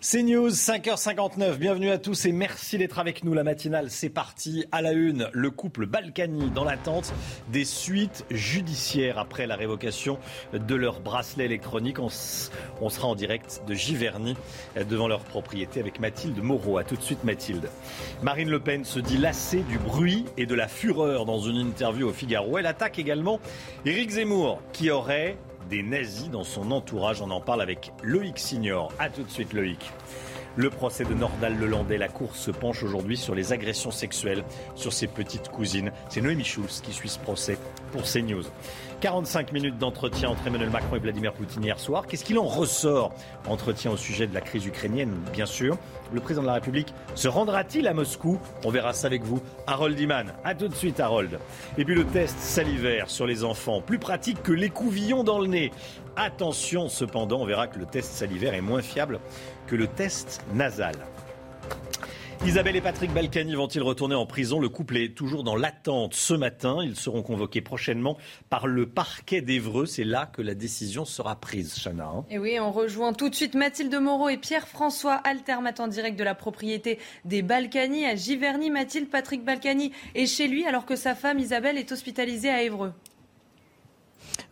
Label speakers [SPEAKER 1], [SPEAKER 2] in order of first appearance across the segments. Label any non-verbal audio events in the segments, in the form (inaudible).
[SPEAKER 1] C'est News, 5h59. Bienvenue à tous et merci d'être avec nous. La matinale, c'est parti. À la une, le couple Balkany dans l'attente des suites judiciaires après la révocation de leur bracelet électronique. On, sera en direct de Giverny devant leur propriété avec Mathilde Moreau. A tout de suite, Mathilde. Marine Le Pen se dit lassée du bruit et de la fureur dans une interview au Figaro. Elle attaque également Éric Zemmour qui aurait des nazis dans son entourage. On en parle avec Loïc Signor. A tout de suite Loïc. Le procès de Nordal Lelandais, la Cour se penche aujourd'hui sur les agressions sexuelles sur ses petites cousines. C'est Noémie Schulz qui suit ce procès pour CNews. 45 minutes d'entretien entre Emmanuel Macron et Vladimir Poutine hier soir. Qu'est-ce qu'il en ressort Entretien au sujet de la crise ukrainienne, bien sûr? Le président de la République se rendra-t-il à Moscou? On verra ça avec vous. Harold Iman. A tout de suite, Harold. Et puis le test salivaire sur les enfants, plus pratique que l'écouvillon dans le nez. Attention cependant, on verra que le test salivaire est moins fiable que le test nasal. Isabelle et Patrick Balkany vont-ils retourner en prison? Le couple est toujours dans l'attente ce matin. Ils seront convoqués prochainement par le parquet d'Evreux. C'est là que la décision sera prise, Chana. Hein.
[SPEAKER 2] et oui, on rejoint tout de suite Mathilde Moreau et Pierre-François Altermat en direct de la propriété des Balkany à Giverny. Mathilde, Patrick Balkany est chez lui alors que sa femme Isabelle est hospitalisée à Évreux.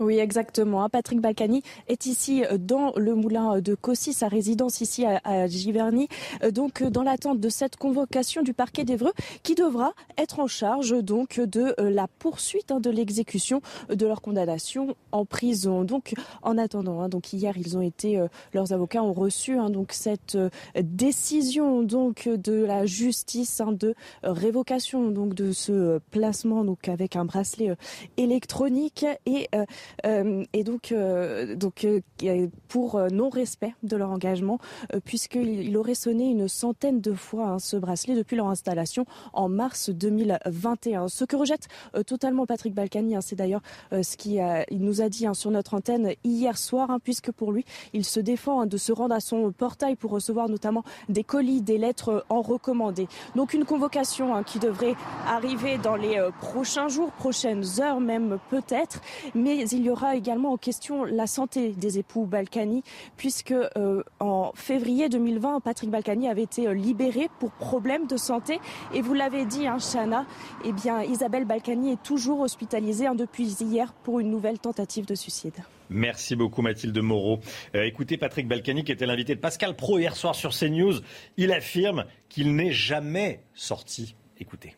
[SPEAKER 3] Oui, exactement. Patrick Balkany est ici euh, dans le moulin de Cossy, sa résidence ici à, Giverny. Euh, donc, dans l'attente de cette convocation du parquet d'Evreux qui devra être en charge donc de euh, la poursuite hein, de l'exécution de leur condamnation en prison. Donc, en attendant, hein, donc hier, ils ont été, leurs avocats ont reçu hein, donc cette décision donc de la justice de révocation donc de ce placement donc avec un bracelet électronique et euh, et donc, euh, donc euh, pour non-respect de leur engagement, puisqu'il aurait sonné une centaine de fois hein, ce bracelet depuis leur installation en mars 2021. Ce que rejette totalement Patrick Balkany, hein, c'est d'ailleurs ce qu'il nous a dit hein, sur notre antenne hier soir, puisque pour lui, il se défend de se rendre à son portail pour recevoir notamment des colis, des lettres en recommandé. Donc une convocation qui devrait arriver dans les prochains jours, prochaines heures même peut-être, mais il y aura également en question la santé des époux Balkany, puisque euh, en février 2020, Patrick Balkany avait été euh, libéré pour problème de santé. Et vous l'avez dit, hein, Chana, eh Isabelle Balkany est toujours hospitalisée hein, depuis hier pour une nouvelle tentative de suicide.
[SPEAKER 1] Merci beaucoup Mathilde Moreau. Euh, écoutez Patrick Balkany qui était l'invité de Pascal Pro hier soir sur CNews. Il affirme qu'il n'est jamais sorti. Écoutez.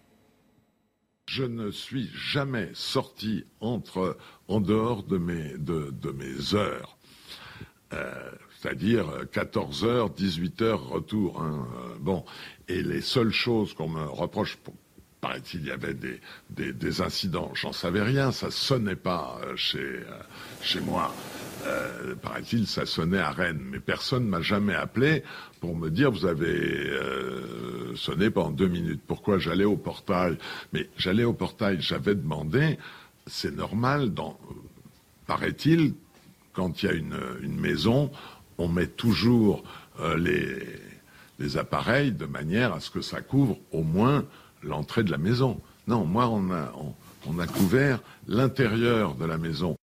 [SPEAKER 4] Je ne suis jamais sorti en dehors de mes, heures. Euh, c'est-à-dire 14 heures, 18 heures retour. Hein, euh, bon, et les seules choses qu'on me reproche, paraît-il, il y avait des, des, des incidents. J'en savais rien, ça sonnait pas euh, chez moi. Euh, paraît-il, ça sonnait à Rennes, mais personne m'a jamais appelé pour me dire vous avez euh, sonné pendant deux minutes. Pourquoi j'allais au portail? Mais j'allais au portail, j'avais demandé. C'est normal, dans, paraît-il, quand il y a une, maison, on met toujours euh, les, appareils de manière à ce que ça couvre au moins l'entrée de la maison. Non, moi, on a couvert l'intérieur de la maison.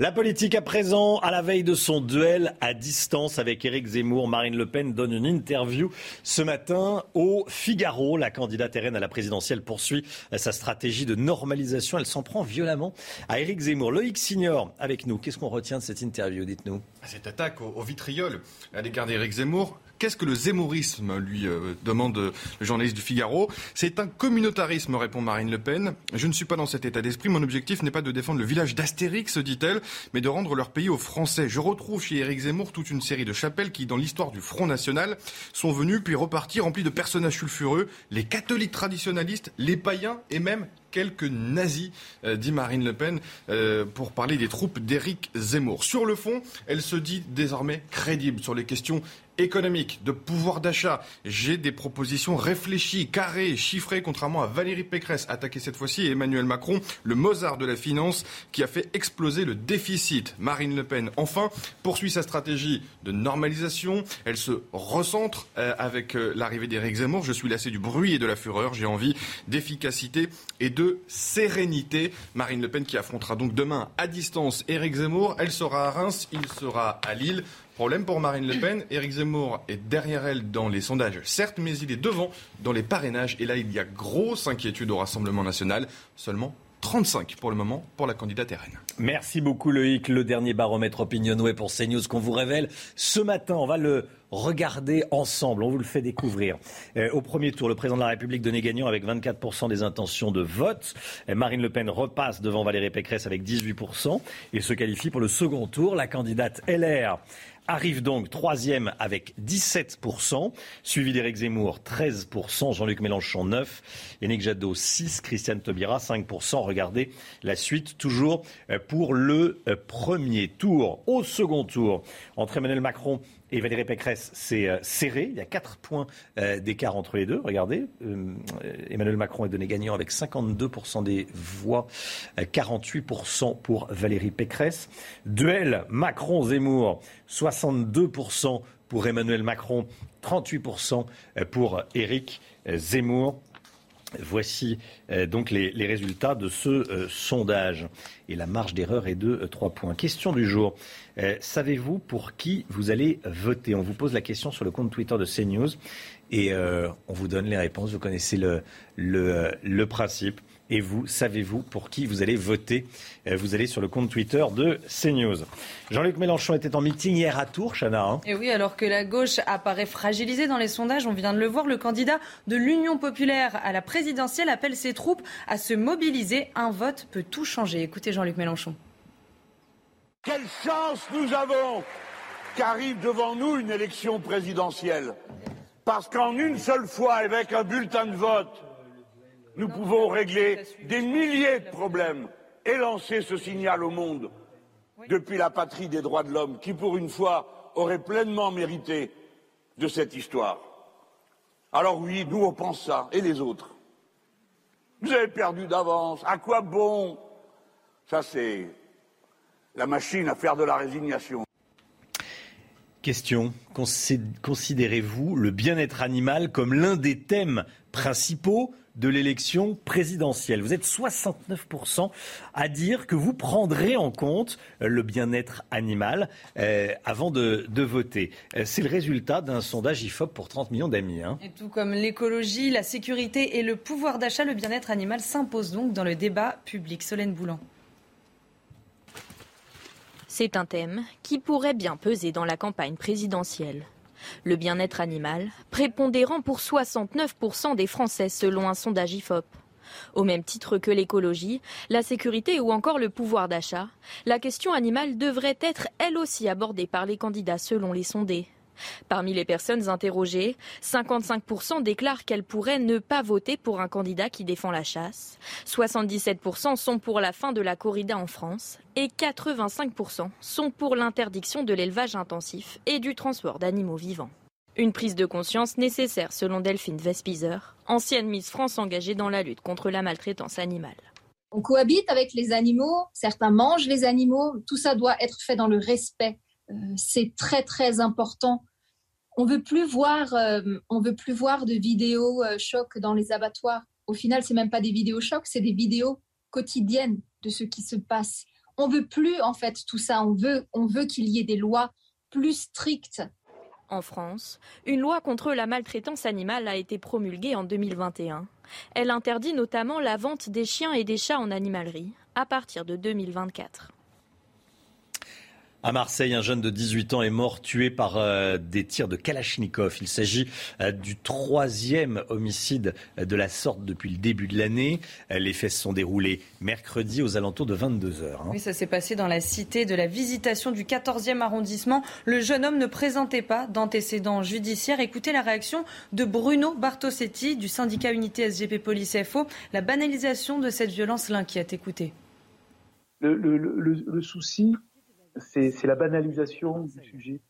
[SPEAKER 1] La politique à présent, à la veille de son duel à distance avec Éric Zemmour, Marine Le Pen donne une interview ce matin au Figaro. La candidate RN à la présidentielle poursuit sa stratégie de normalisation. Elle s'en prend violemment à Éric Zemmour. Loïc Signor avec nous. Qu'est-ce qu'on retient de cette interview Dites-nous?
[SPEAKER 5] Cette attaque au, vitriol à l'égard d'Éric Zemmour, Qu'est-ce que le zémourisme, lui euh, demande le journaliste du Figaro. C'est un communautarisme, répond Marine Le Pen. Je ne suis pas dans cet état d'esprit. Mon objectif n'est pas de défendre le village d'Astérix, dit-elle, mais de rendre leur pays aux Français. Je retrouve chez Éric Zemmour toute une série de chapelles qui, dans l'histoire du Front National, sont venues puis reparties remplies de personnages sulfureux, les catholiques traditionnalistes, les païens et même quelques nazis, euh, dit Marine Le Pen, euh, pour parler des troupes d'Éric Zemmour. Sur le fond, elle se dit désormais crédible sur les questions économique, de pouvoir d'achat. J'ai des propositions réfléchies, carrées, chiffrées, contrairement à Valérie Pécresse, attaquée cette fois-ci, et Emmanuel Macron, le Mozart de la finance, qui a fait exploser le déficit. Marine Le Pen, enfin, poursuit sa stratégie de normalisation. Elle se recentre euh, avec euh, l'arrivée d'Éric Zemmour. Je suis lassé du bruit et de la fureur. J'ai envie d'efficacité et de sérénité. Marine Le Pen qui affrontera donc demain à distance Éric Zemmour. Elle sera à Reims, il sera à Lille. Problème pour Marine Le Pen, Éric Zemmour est derrière elle dans les sondages, certes, mais il est devant dans les parrainages. Et là, il y a grosse inquiétude au Rassemblement national. Seulement 35 pour le moment pour la candidate RN.
[SPEAKER 1] Merci beaucoup Loïc. Le dernier baromètre Opinionway pour CNews qu'on vous révèle ce matin. On va le regarder ensemble. On vous le fait découvrir. Euh, au premier tour, le président de la République donnait gagnant avec 24% des intentions de vote. Marine Le Pen repasse devant Valérie Pécresse avec 18% et se qualifie pour le second tour. La candidate LR arrive donc troisième avec 17%, suivi d'Éric Zemmour 13%, Jean-Luc Mélenchon 9%, Yannick Jadot 6%, Christiane Taubira 5%. Regardez la suite toujours euh, pour le euh, premier tour. Au second tour, entre Emmanuel Macron et Valérie Pécresse, c'est euh, serré. Il y a 4 points d'écart entre les deux. Regardez, Emmanuel Macron est donné gagnant avec 52% des voix, 48% pour Valérie Pécresse. Duel Macron-Zemmour, 62% pour Emmanuel Macron, 38% pour Éric Zemmour. Voici euh, donc les, résultats de ce euh, sondage. Et la marge d'erreur est de 3 euh, points. Question du jour. Savez-vous pour qui vous allez voter? On vous pose la question sur le compte Twitter de CNews et on vous donne les réponses. Vous connaissez le, le principe. Et vous, savez-vous pour qui vous allez voter? Euh, Vous allez sur le compte Twitter de CNews. Jean-Luc Mélenchon était en meeting hier à Tours, Chana. Hein.
[SPEAKER 2] et oui, alors que la gauche apparaît fragilisée dans les sondages, on vient de le voir, le candidat de l'Union populaire à la présidentielle appelle ses troupes à se mobiliser. Un vote peut tout changer. Écoutez Jean-Luc Mélenchon.
[SPEAKER 6] Quelle chance nous avons qu'arrive devant nous une élection présidentielle. Parce qu'en une seule fois, avec un bulletin de vote, nous pouvons régler des milliers de problèmes et lancer ce signal au monde depuis la patrie des droits de l'homme qui, pour une fois, aurait pleinement mérité de cette histoire. Alors oui, nous on pense ça, et les autres? Vous avez perdu d'avance, à quoi bon? Ça c'est la machine à faire de la résignation.
[SPEAKER 1] Question. Considérez-vous le bien-être animal comme l'un des thèmes principaux de l'élection présidentielle? Vous êtes 69% à dire que vous prendrez en compte le bien-être animal euh, avant de, voter. Euh, c'est le résultat d'un sondage IFOP pour 30 millions d'amis. Hein.
[SPEAKER 2] Et tout comme l'écologie, la sécurité et le pouvoir d'achat, le bien-être animal s'impose donc dans le débat public. Solène Boulan.
[SPEAKER 7] C'est un thème qui pourrait bien peser dans la campagne présidentielle. Le bien-être animal, prépondérant pour 69% des Français selon un sondage IFOP. Au même titre que l'écologie, la sécurité ou encore le pouvoir d'achat, la question animale devrait être elle aussi abordée par les candidats selon les sondés. Parmi les personnes interrogées, 55% déclarent qu'elles pourraient ne pas voter pour un candidat qui défend la chasse, 77% sont pour la fin de la corrida en France et 85% sont pour l'interdiction de l'élevage intensif et du transport d'animaux vivants. Une prise de conscience nécessaire selon Delphine Vespizer, ancienne Miss France engagée dans la lutte contre la maltraitance animale.
[SPEAKER 8] On cohabite avec les animaux, certains mangent les animaux, tout ça doit être fait dans le respect. Euh, c'est très très important on veut plus voir, euh, on veut plus voir de vidéos euh, chocs dans les abattoirs. Au final, c'est même pas des vidéos chocs, c'est des vidéos quotidiennes de ce qui se passe. On veut plus en fait tout ça. On veut, on veut qu'il y ait des lois plus strictes.
[SPEAKER 7] En France, une loi contre la maltraitance animale a été promulguée en 2021. Elle interdit notamment la vente des chiens et des chats en animalerie à partir de 2024.
[SPEAKER 1] À Marseille, un jeune de 18 ans est mort tué par euh, des tirs de Kalachnikov. Il s'agit euh, du troisième homicide de la sorte depuis le début de l'année. Euh, les faits se sont déroulés mercredi aux alentours de 22 heures.
[SPEAKER 2] Hein. Oui, ça s'est passé dans la cité de la Visitation du 14e arrondissement. Le jeune homme ne présentait pas d'antécédents judiciaires. Écoutez la réaction de Bruno Bartosetti du syndicat Unité SGP Police FO. La banalisation de cette violence l'inquiète. Écoutez.
[SPEAKER 9] Le, le souci, c'est la banalisation du sujet.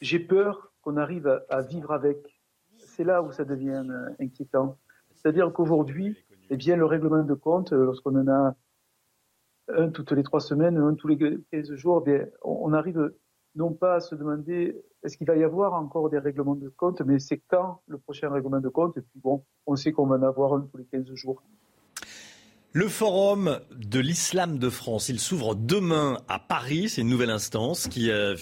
[SPEAKER 9] J'ai peur qu'on arrive à, vivre avec. C'est là où ça devient euh, inquiétant. C'est-à-dire qu'aujourd'hui, eh bien, le règlement de compte, euh, lorsqu'on en a un toutes les trois semaines, un tous les 15 jours, eh on arrive non pas à se demander est-ce qu'il va y avoir encore des règlements de compte, mais c'est quand le prochain règlement de compte. Et puis bon, on sait qu'on va en avoir un tous les 15 jours.
[SPEAKER 1] Le forum de l'islam de France, il s'ouvre demain à Paris. C'est une nouvelle instance qui euh,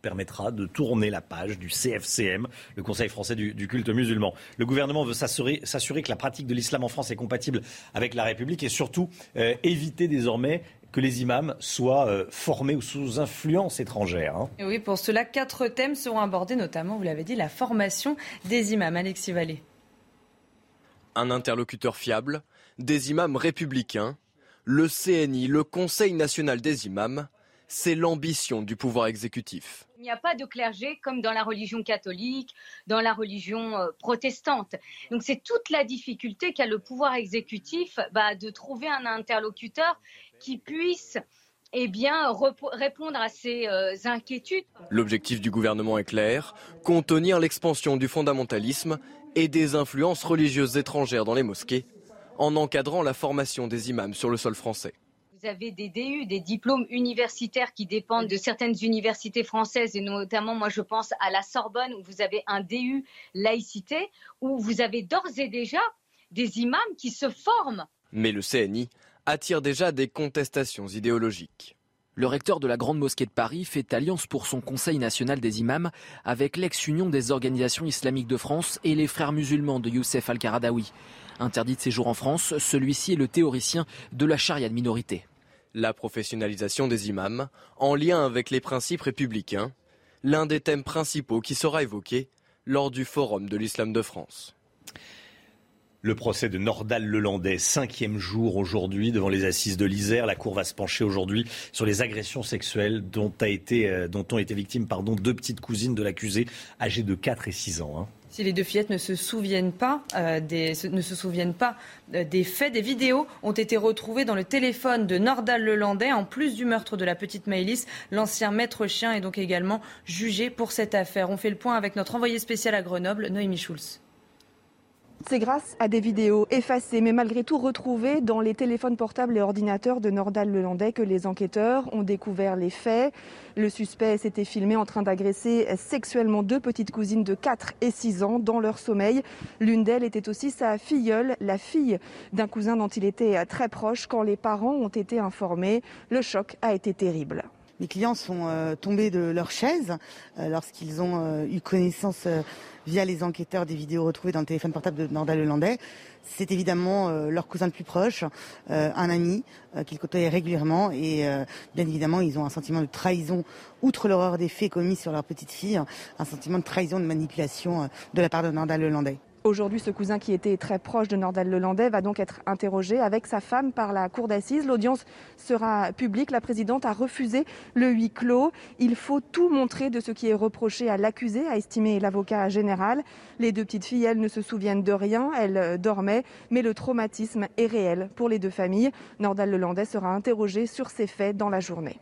[SPEAKER 1] permettra de tourner la page du CFCM, le Conseil français du, culte musulman. Le gouvernement veut s'assurer que la pratique de l'islam en France est compatible avec la République et surtout euh, éviter désormais que les imams soient euh, formés ou sous influence étrangère. Hein.
[SPEAKER 2] Et oui, pour cela, quatre thèmes seront abordés, notamment, vous l'avez dit, la formation des imams. Alexis Vallée.
[SPEAKER 10] Un interlocuteur fiable, des imams républicains, le CNI, le Conseil national des imams, c'est l'ambition du pouvoir exécutif.
[SPEAKER 11] Il n'y a pas de clergé comme dans la religion catholique, dans la religion euh, protestante. Donc c'est toute la difficulté qu'a le pouvoir exécutif bah, de trouver un interlocuteur qui puisse eh bien, répondre à ces euh, inquiétudes.
[SPEAKER 10] L'objectif du gouvernement est clair, contenir l'expansion du fondamentalisme et des influences religieuses étrangères dans les mosquées en encadrant la formation des imams sur le sol français.
[SPEAKER 11] Vous avez des DU, des diplômes universitaires qui dépendent de certaines universités françaises et notamment, moi, je pense à la Sorbonne où vous avez un DU laïcité où vous avez d'ores et déjà des imams qui se forment.
[SPEAKER 10] Mais le CNI attire déjà des contestations idéologiques.
[SPEAKER 12] Le recteur de la Grande Mosquée de Paris fait alliance pour son Conseil national des imams avec l'ex-union des organisations islamiques de France et les frères musulmans de Youssef Al-Qaradawi. Interdit de séjour en France, celui-ci est le théoricien de la charia de minorité.
[SPEAKER 10] La professionnalisation des imams, en lien avec les principes républicains, l'un des thèmes principaux qui sera évoqué lors du Forum de l'Islam de France.
[SPEAKER 1] Le procès de Nordal Lelandais, cinquième jour aujourd'hui devant les assises de l'Isère. La Cour va se pencher aujourd'hui sur les agressions sexuelles dont, a été, euh, dont ont été victimes pardon, deux petites cousines de l'accusé âgées de 4 et 6 ans. Hein.
[SPEAKER 2] Si les deux fillettes ne se souviennent pas, euh, des, ne se souviennent pas euh, des faits, des vidéos ont été retrouvées dans le téléphone de Nordal Lelandais. En plus du meurtre de la petite Maëlys, l'ancien maître chien est donc également jugé pour cette affaire. On fait le point avec notre envoyé spécial à Grenoble, Noémie Schulz.
[SPEAKER 13] C'est grâce à des vidéos effacées, mais malgré tout retrouvées dans les téléphones portables et ordinateurs de Nordal Lelandais que les enquêteurs ont découvert les faits. Le suspect s'était filmé en train d'agresser sexuellement deux petites cousines de 4 et 6 ans dans leur sommeil. L'une d'elles était aussi sa filleule, la fille d'un cousin dont il était très proche quand les parents ont été informés. Le choc a été terrible.
[SPEAKER 14] Les clients sont euh, tombés de leur chaise euh, lorsqu'ils ont euh, eu connaissance via les enquêteurs des vidéos retrouvées dans le téléphone portable de Nordal Lelandais. C'est évidemment leur cousin le plus proche, un ami qu'ils côtoyaient régulièrement et bien évidemment ils ont un sentiment de trahison, outre l'horreur des faits commis sur leur petite fille, un sentiment de trahison, de manipulation de la part de Nordal Lelandais.
[SPEAKER 13] Aujourd'hui, ce cousin qui était très proche de Nordal Lelandais va donc être interrogé avec sa femme par la cour d'assises. L'audience sera publique. La présidente a refusé le huis clos. Il faut tout montrer de ce qui est reproché à l'accusé, a estimé l'avocat général. Les deux petites filles, elles ne se souviennent de rien. Elles dormaient, mais le traumatisme est réel pour les deux familles. Nordal Lelandais sera interrogé sur ces faits dans la journée.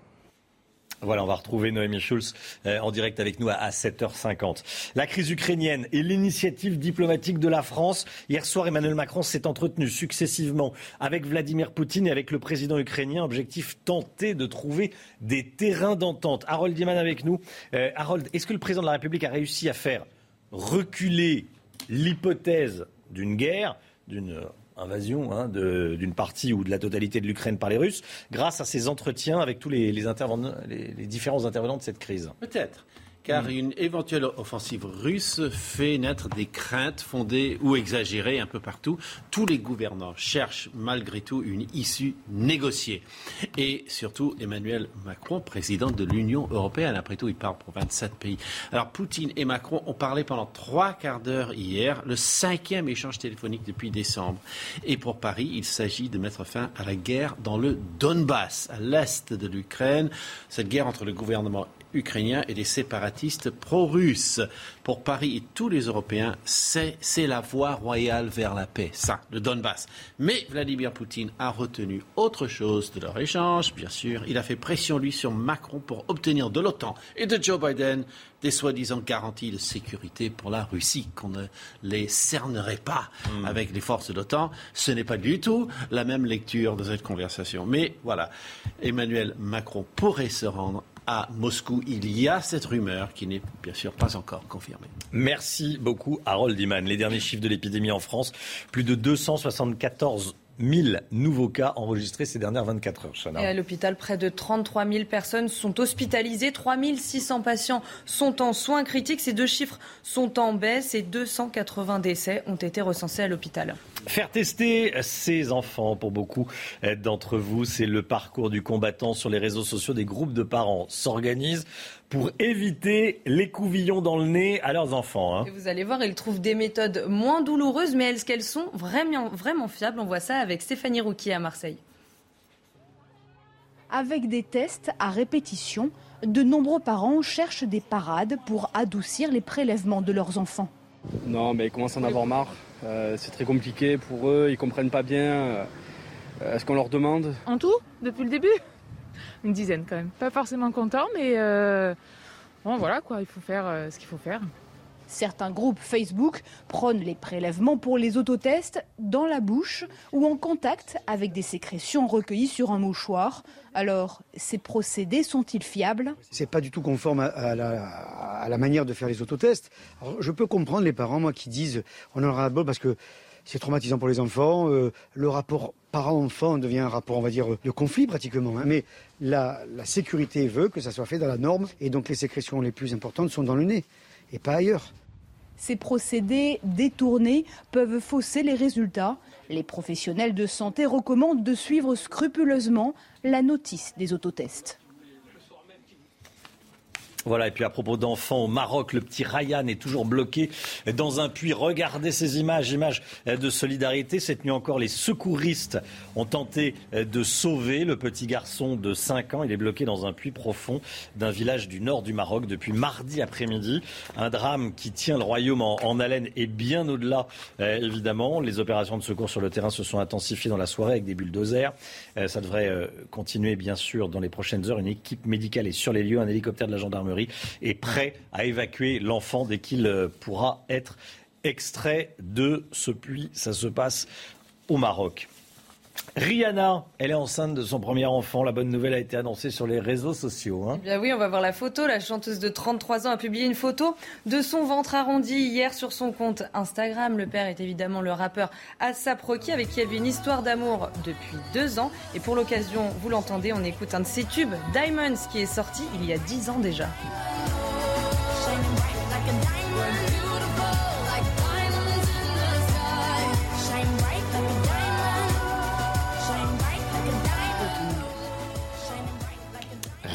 [SPEAKER 1] Voilà, on va retrouver Noémie Schulz euh, en direct avec nous à, 7h50. La crise ukrainienne et l'initiative diplomatique de la France. Hier soir, Emmanuel Macron s'est entretenu successivement avec Vladimir Poutine et avec le président ukrainien. Objectif tenter de trouver des terrains d'entente. Harold Diman avec nous. Euh, Harold, est-ce que le président de la République a réussi à faire reculer l'hypothèse d'une guerre, d'une invasion hein, d'une partie ou de la totalité de l'Ukraine par les Russes, grâce à ces entretiens avec tous les, les, les différents intervenants de cette crise
[SPEAKER 15] Peut-être. Car
[SPEAKER 1] Mm.
[SPEAKER 15] une éventuelle offensive russe fait naître des craintes fondées ou exagérées un peu partout. Tous les gouvernants cherchent malgré tout une issue négociée. Et surtout Emmanuel Macron, président de l'Union européenne. Après tout, il parle pour 27 pays. Alors Poutine et Macron ont parlé pendant trois quarts d'heure hier, le cinquième échange téléphonique depuis décembre. Et pour Paris, il s'agit de mettre fin à la guerre dans le Donbass, à l'est de l'Ukraine. Cette guerre entre le gouvernement ukrainien et les séparatistes pro-russes. Pour Paris et tous les Européens, c'est c'est la voie royale vers la paix, ça, le Donbass. Mais Vladimir Poutine a retenu autre chose de leur échange, bien sûr. Il a fait pression, lui, sur Macron pour obtenir de l'OTAN et de Joe Biden des soi-disant garanties de sécurité pour la Russie, qu'on ne les cernerait pas avec les forces de l'OTAN. Ce n'est pas du tout la même lecture de cette conversation. Mais voilà, Emmanuel Macron pourrait se rendre à Moscou. Il y a cette rumeur qui n'est bien sûr pas encore confirmée.
[SPEAKER 1] Merci beaucoup, Harold Iman. Les derniers chiffres de l'épidémie en France, plus de 274 000 nouveaux cas enregistrés ces dernières 24 heures.
[SPEAKER 2] Et à l'hôpital, près de 33 000 personnes sont hospitalisées, 3 600 patients sont en soins critiques. Ces deux chiffres sont en baisse et 280 décès ont été recensés à l'hôpital.
[SPEAKER 1] Faire tester ses enfants, pour beaucoup d'entre vous, c'est le parcours du combattant sur les réseaux sociaux. Des groupes de parents s'organisent pour éviter les couvillons dans le nez à leurs enfants. hein.
[SPEAKER 2] Et vous allez voir, ils trouvent des méthodes moins douloureuses, mais est-ce qu'elles sont vraiment, vraiment fiables? On voit ça avec Stéphanie Rouquier à Marseille.
[SPEAKER 16] Avec des tests à répétition, de nombreux parents cherchent des parades pour adoucir les prélèvements de leurs enfants.
[SPEAKER 17] Non, mais ils commencent à en avoir marre. Euh, c'est très compliqué pour eux, ils comprennent pas bien. Euh, Est-ce qu'on leur demande
[SPEAKER 18] En tout, depuis le début? Une dizaine quand même. Pas forcément content, mais euh, bon, voilà quoi, il faut faire euh, ce qu'il faut faire.
[SPEAKER 16] Certains groupes Facebook prônent les prélèvements pour les autotests dans la bouche ou en contact avec des sécrétions recueillies sur un mouchoir. Alors, ces procédés sont-ils fiables?
[SPEAKER 19] C'est pas du tout conforme à, à la, à la manière de faire les autotests. Alors, je peux comprendre les parents, moi, qui disent on en aura bol parce que c'est traumatisant pour les enfants. euh, le rapport parent-enfant devient un rapport, on de conflit pratiquement. hein. Mais la, la sécurité veut que ça soit fait dans la norme et donc les sécrétions les plus importantes sont dans le nez et pas ailleurs.
[SPEAKER 16] Ces procédés détournés peuvent fausser les résultats. Les professionnels de santé recommandent de suivre scrupuleusement la notice des autotests.
[SPEAKER 1] Voilà, et puis à propos d'enfants au Maroc, le petit Ryan est toujours bloqué dans un puits. Regardez ces images, images de solidarité. Cette nuit encore, les secouristes ont tenté de sauver le petit garçon de 5 ans. Il est bloqué dans un puits profond d'un village du nord du Maroc depuis mardi après-midi. Un drame qui tient le royaume en, haleine et bien au-delà, euh, évidemment. Les opérations de secours sur le terrain se sont intensifiées dans la soirée avec des bulldozers. Euh, ça devrait euh, continuer, bien sûr, dans les prochaines heures. Une équipe médicale est sur les lieux. Un hélicoptère de la gendarmerie est prêt à évacuer l'enfant dès qu'il euh, pourra être extrait de ce puits. Ça se passe au Maroc. Rihanna, elle est enceinte de son premier enfant. La bonne nouvelle a été annoncée sur les réseaux sociaux. hein.
[SPEAKER 2] Eh bien oui, on va voir la photo. La chanteuse de 33 ans a publié une photo de son ventre arrondi hier sur son compte Instagram. Le père est évidemment le rappeur Asap Rocky avec qui elle vit une histoire d'amour depuis deux ans. Et pour l'occasion, vous l'entendez, on écoute un de ses tubes, Diamonds, qui est sorti il y a dix ans déjà.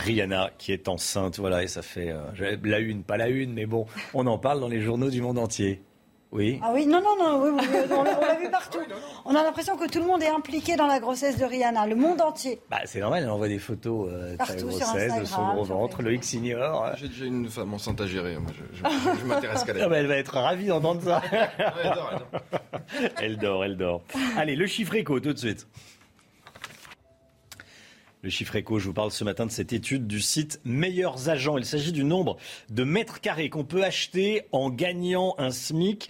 [SPEAKER 1] Rihanna qui est enceinte, voilà, et ça fait euh, la une, pas la une, mais bon, on en parle dans les journaux du monde entier. Oui.
[SPEAKER 20] Ah oui, non, non, non, oui, oui, oui, on l'a vu partout. On a l'impression que tout le monde est impliqué dans la grossesse de Rihanna, le monde entier.
[SPEAKER 1] Bah, c'est normal, elle envoie des photos euh, de sa grossesse, de son gros ventre, le X ignore.
[SPEAKER 5] J'ai déjà une femme enceinte à gérer. Moi, je, je- je m'intéresse qu'à (laughs)
[SPEAKER 1] Ah
[SPEAKER 5] elle.
[SPEAKER 1] bah, elle va être ravie d'entendre ça.
[SPEAKER 5] elle dort, elle dort. (laughs)
[SPEAKER 1] elle dort, elle dort. Allez, le chiffre éco tout de suite. Le chiffre éco, je vous parle ce matin de cette étude du site Meilleurs Agents. Il s'agit du nombre de mètres carrés qu'on peut acheter en gagnant un SMIC,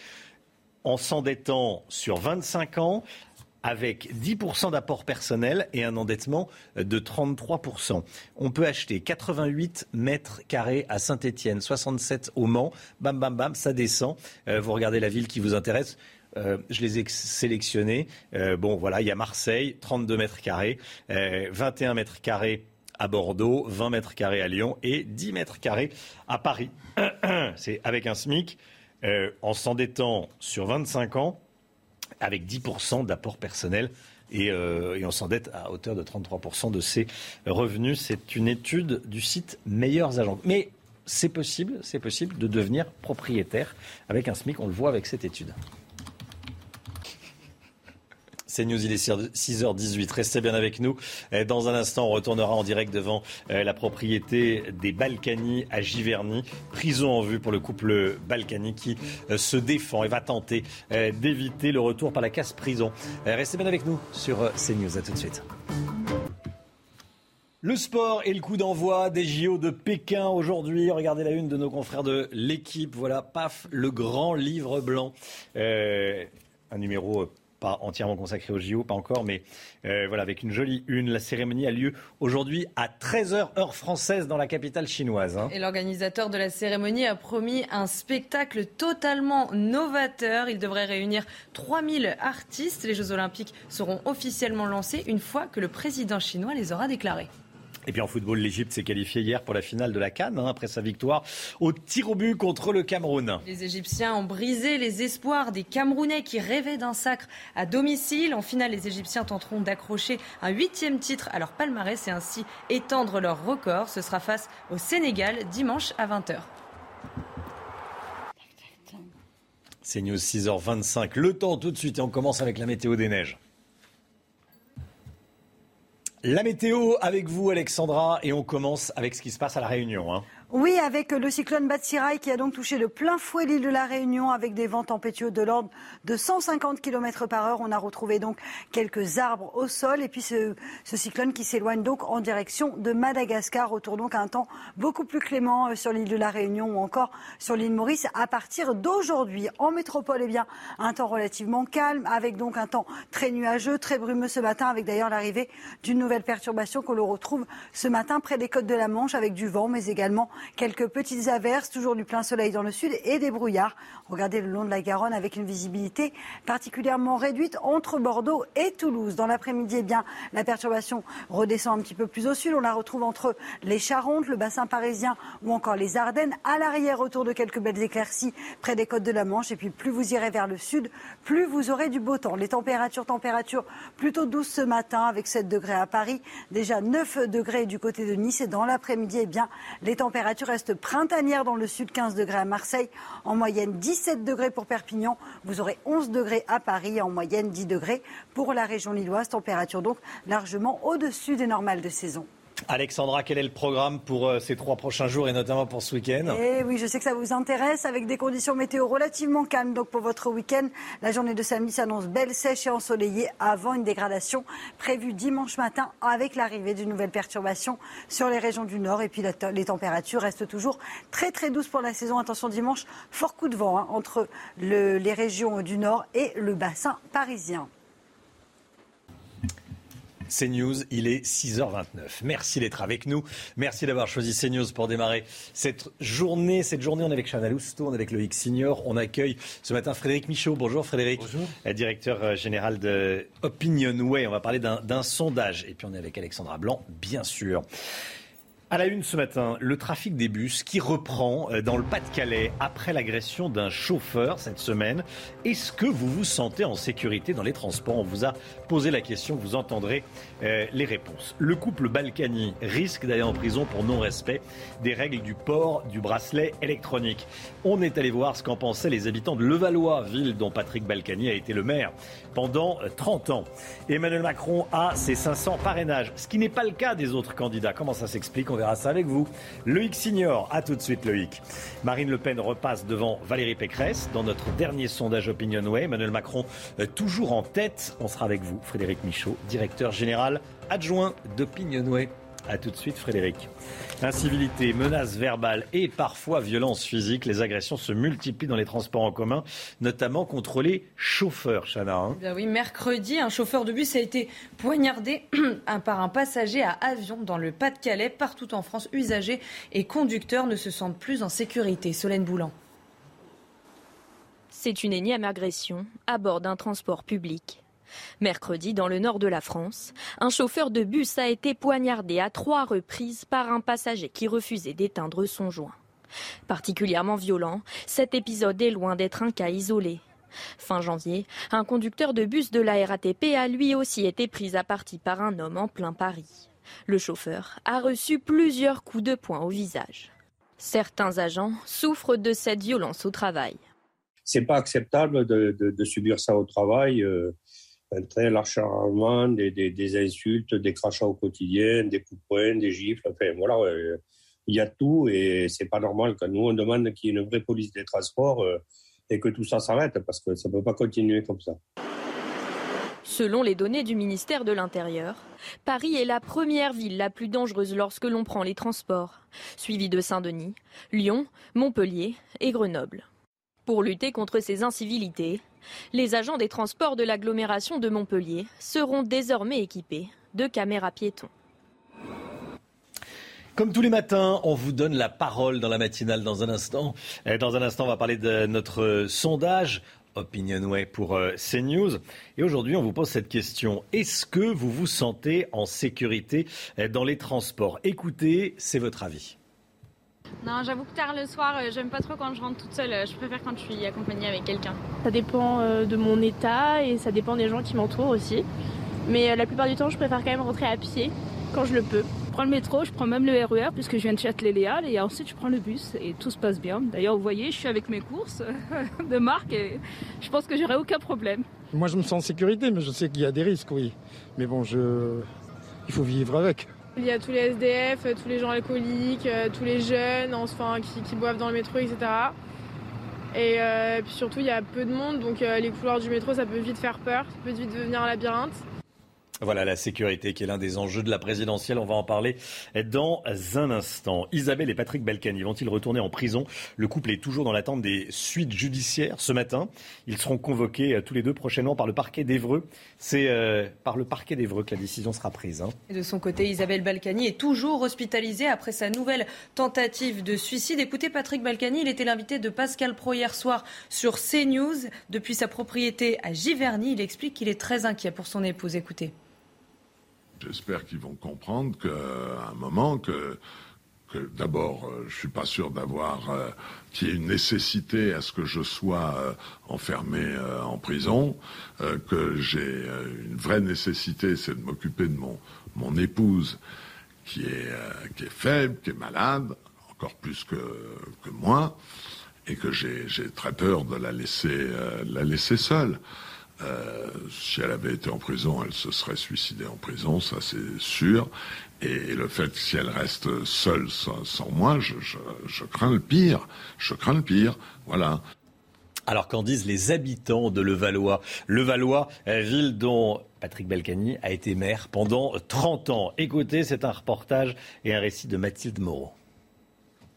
[SPEAKER 1] en s'endettant sur 25 ans, avec 10% d'apport personnel et un endettement de 33%. On peut acheter 88 mètres carrés à Saint-Étienne, 67 au Mans, bam bam bam, ça descend. Euh, vous regardez la ville qui vous intéresse. Euh, je les ai sélectionnés. Euh, bon, voilà, il y a Marseille, 32 mètres carrés, euh, 21 mètres carrés à Bordeaux, 20 mètres carrés à Lyon et 10 mètres carrés à Paris. (clears throat) C'est avec un SMIC euh, en s'endettant sur 25 ans avec 10% d'apport personnel. Et, euh, et on s'endette à hauteur de 33% de ses revenus. C'est une étude du site Meilleurs Agents. Mais c'est possible, c'est possible de devenir propriétaire avec un SMIC. On le voit avec cette étude. C'est News, il est 6h18. Restez bien avec nous. Euh, Dans un instant, on retournera en direct devant euh, la propriété des Balkany à Giverny. Prison en vue pour le couple Balkany qui euh, se défend et va tenter d'éviter le retour par la casse-prison. Restez bien avec nous sur CNews. À tout de suite. Le sport et le coup d'envoi des JO de Pékin aujourd'hui. Regardez la une de nos confrères de l'équipe. Voilà, paf, le grand livre blanc. Un numéro pas entièrement consacré aux JO, pas encore, mais euh, voilà, avec une jolie une. La cérémonie a lieu aujourd'hui à 13h heure française dans la capitale chinoise. hein.
[SPEAKER 2] Et l'organisateur de la cérémonie a promis un spectacle totalement novateur. Il devrait réunir 3000 artistes. Les Jeux Olympiques seront officiellement lancés une fois que le président chinois les aura déclarés.
[SPEAKER 1] Et puis en football, l'Égypte s'est qualifiée hier pour la finale de la Cannes, hein, après sa victoire au tir au but contre le Cameroun.
[SPEAKER 2] Les Égyptiens ont brisé les espoirs des Camerounais qui rêvaient d'un sacre à domicile. En finale, les Égyptiens tenteront d'accrocher un huitième titre à leur palmarès et ainsi étendre leur record. Ce sera face au Sénégal dimanche à 20h.
[SPEAKER 1] C'est News 6h25. Le temps tout de suite et on commence avec la météo des neiges. La météo avec vous Alexandra et on commence avec ce qui se passe à la Réunion. hein.
[SPEAKER 20] Oui, avec le cyclone Batsirai qui a donc touché de plein fouet l'île de la Réunion avec des vents tempétueux de l'ordre de 150 km par heure. On a retrouvé donc quelques arbres au sol et puis ce, cyclone qui s'éloigne donc en direction de Madagascar. Retour donc à un temps beaucoup plus clément euh, sur l'île de la Réunion ou encore sur l'île Maurice à partir d'aujourd'hui. En métropole, eh bien, un temps relativement calme avec donc un temps très nuageux, très brumeux ce matin avec d'ailleurs l'arrivée d'une nouvelle perturbation que l'on retrouve ce matin près des côtes de la Manche avec du vent mais également quelques petites averses, toujours du plein soleil dans le sud et des brouillards. Regardez le long de la Garonne avec une visibilité particulièrement réduite entre Bordeaux et Toulouse. Dans l'après-midi, eh bien, la perturbation redescend un petit peu plus au sud. On la retrouve entre les Charentes, le bassin parisien ou encore les Ardennes. À l'arrière, autour de quelques belles éclaircies près des côtes de la Manche. Et puis, plus vous irez vers le sud, plus vous aurez du beau temps. Les températures, températures plutôt douces ce matin avec 7 degrés à Paris, déjà 9 degrés du côté de Nice. Et dans l'après-midi, eh bien, les températures restent printanières dans le sud, 15 degrés à Marseille, en moyenne 17 degrés pour Perpignan. Vous aurez 11 degrés à Paris, en moyenne 10 degrés pour la région lilloise. Température donc largement au-dessus des normales de saison.
[SPEAKER 1] Alexandra, quel est le programme pour euh, ces trois prochains jours et notamment pour ce week-end?
[SPEAKER 20] Et oui, je sais que ça vous intéresse, avec des conditions météo relativement calmes. Donc pour votre week-end, la journée de samedi s'annonce belle, sèche et ensoleillée avant une dégradation prévue dimanche matin avec l'arrivée d'une nouvelle perturbation sur les régions du nord. Et puis les températures restent toujours très très douces pour la saison. Attention dimanche, fort coup de vent hein, entre le- les régions du nord et le bassin parisien.
[SPEAKER 1] CNews, il est 6h29. Merci d'être avec nous. Merci d'avoir choisi CNews pour démarrer cette journée. Cette journée, on est avec Chana Lousteau, on est avec Loïc Signor. On accueille ce matin Frédéric Michaud. Bonjour Frédéric. Bonjour. Directeur euh, général de Opinionway. On va parler d'un sondage. Et puis on est avec Alexandra Blanc, bien sûr. À la une ce matin, le trafic des bus qui reprend euh, dans le Pas-de-Calais après l'agression d'un chauffeur cette semaine. Est-ce que vous vous sentez en sécurité dans les transports? On vous a posé la question, vous entendrez euh, les réponses. Le couple Balkany risque d'aller en prison pour non-respect des règles du port du bracelet électronique. On est allé voir ce qu'en pensaient les habitants de Levallois, ville dont Patrick Balkany a été le maire pendant euh, 30 ans. Emmanuel Macron a ses 500 parrainages, ce qui n'est pas le cas des autres candidats. Comment ça s'explique? Verra ça avec vous. Loïc Signor, à tout de suite Loïc. Marine Le Pen repasse devant Valérie Pécresse dans notre dernier sondage Opinionway. Emmanuel Macron euh, toujours en tête. On sera avec vous, Frédéric Michaud, directeur général adjoint d'Opinionway. À tout de suite, Frédéric. Incivilité, menaces verbales et parfois violence physique. Les agressions se multiplient dans les transports en commun, notamment contre les chauffeurs, Chana. hein.
[SPEAKER 2] Bien oui, mercredi, un chauffeur de bus a été poignardé (clears throat) par un passager à avion dans le Pas-de-Calais. Partout en France, usagers et conducteurs ne se sentent plus en sécurité. Solène Boulan.
[SPEAKER 7] C'est une énième agression à bord d'un transport public. Mercredi, dans le nord de la France, un chauffeur de bus a été poignardé à trois reprises par un passager qui refusait d'éteindre son joint. Particulièrement violent, cet épisode est loin d'être un cas isolé. Fin janvier, un conducteur de bus de la RATP a lui aussi été pris à partie par un homme en plein Paris. Le chauffeur a reçu plusieurs coups de poing au visage. Certains agents souffrent de cette violence au travail.
[SPEAKER 21] C'est pas acceptable de, subir ça au travail. Euh, un très large des, des, insultes, des crachats au quotidien, des coups de poing, des gifles. Enfin, voilà, il y a tout et c'est pas normal. Quand nous, on demande qu'il y ait une vraie police des transports euh, et que tout ça s'arrête parce que ça ne peut pas continuer comme ça.
[SPEAKER 7] Selon les données du ministère de l'Intérieur, Paris est la première ville la plus dangereuse lorsque l'on prend les transports, suivi de Saint-Denis, Lyon, Montpellier et Grenoble. Pour lutter contre ces incivilités, les agents des transports de l'agglomération de Montpellier seront désormais équipés de caméras piétons.
[SPEAKER 1] Comme tous les matins, on vous donne la parole dans la matinale dans un instant. Dans un instant, on va parler de notre sondage Opinionway pour euh, CNews. Et aujourd'hui, on vous pose cette question. Est-ce que vous vous sentez en sécurité euh, dans les transports? Écoutez, c'est votre avis.
[SPEAKER 22] Non, j'avoue que tard le soir, euh, j'aime pas trop quand je rentre toute seule. Je préfère quand je suis accompagnée avec quelqu'un.
[SPEAKER 23] Ça dépend de mon état et ça dépend des gens qui m'entourent aussi. Mais la plupart du temps, je préfère quand même rentrer à pied quand je le peux.
[SPEAKER 24] Je prends le métro, je prends même le RER e puisque je viens de Châtelet-Léal et ensuite je prends le bus et tout se passe bien. D'ailleurs, vous voyez, je suis avec mes courses (laughs) de marque et je pense que j'aurai aucun problème.
[SPEAKER 19] Moi, je me sens en sécurité, mais je sais qu'il y a des risques, oui. Mais bon, je... il faut vivre avec.
[SPEAKER 23] Il y a tous les SDF, tous les gens alcooliques, euh, tous les jeunes enfin, qui, boivent dans le métro, etc. Et euh, puis surtout, il y a peu de monde, donc euh, les couloirs du métro, ça peut vite faire peur, ça peut vite devenir un labyrinthe.
[SPEAKER 1] Voilà la sécurité qui est l'un des enjeux de la présidentielle. On va en parler dans un instant. Isabelle et Patrick Balkany vont-ils retourner en prison? Le couple est toujours dans l'attente des suites judiciaires ce matin. Ils seront convoqués euh, tous les deux prochainement par le parquet d'Evreux. C'est euh, par le parquet d'Evreux que la décision sera prise. Hein.
[SPEAKER 2] de son côté, Isabelle Balkany est toujours hospitalisée après sa nouvelle tentative de suicide. Écoutez, Patrick Balkany, il était l'invité de Pascal Pro hier soir sur CNews. Depuis sa propriété à Giverny, il explique qu'il est très inquiet pour son épouse. Écoutez.
[SPEAKER 4] J'espère qu'ils vont comprendre qu'à un moment que, d'abord, euh, je suis pas sûr d'avoir euh, qu'il y ait une nécessité à ce que je sois euh, enfermé en prison, que j'ai une vraie nécessité, c'est de m'occuper de mon mon épouse qui est qui est faible, qui est malade, encore plus que que moi, et que j'ai j'ai très peur de la laisser la laisser seule. Euh, si elle avait été en prison, elle se serait suicidée en prison, ça c'est sûr. Et le fait que si elle reste seule sans, moi, je, crains le pire. Je crains le pire. Voilà.
[SPEAKER 1] Alors qu'en disent les habitants de Levallois? Levallois, ville dont Patrick Balkany a été maire pendant 30 ans. Écoutez, c'est un reportage et un récit de Mathilde Moreau.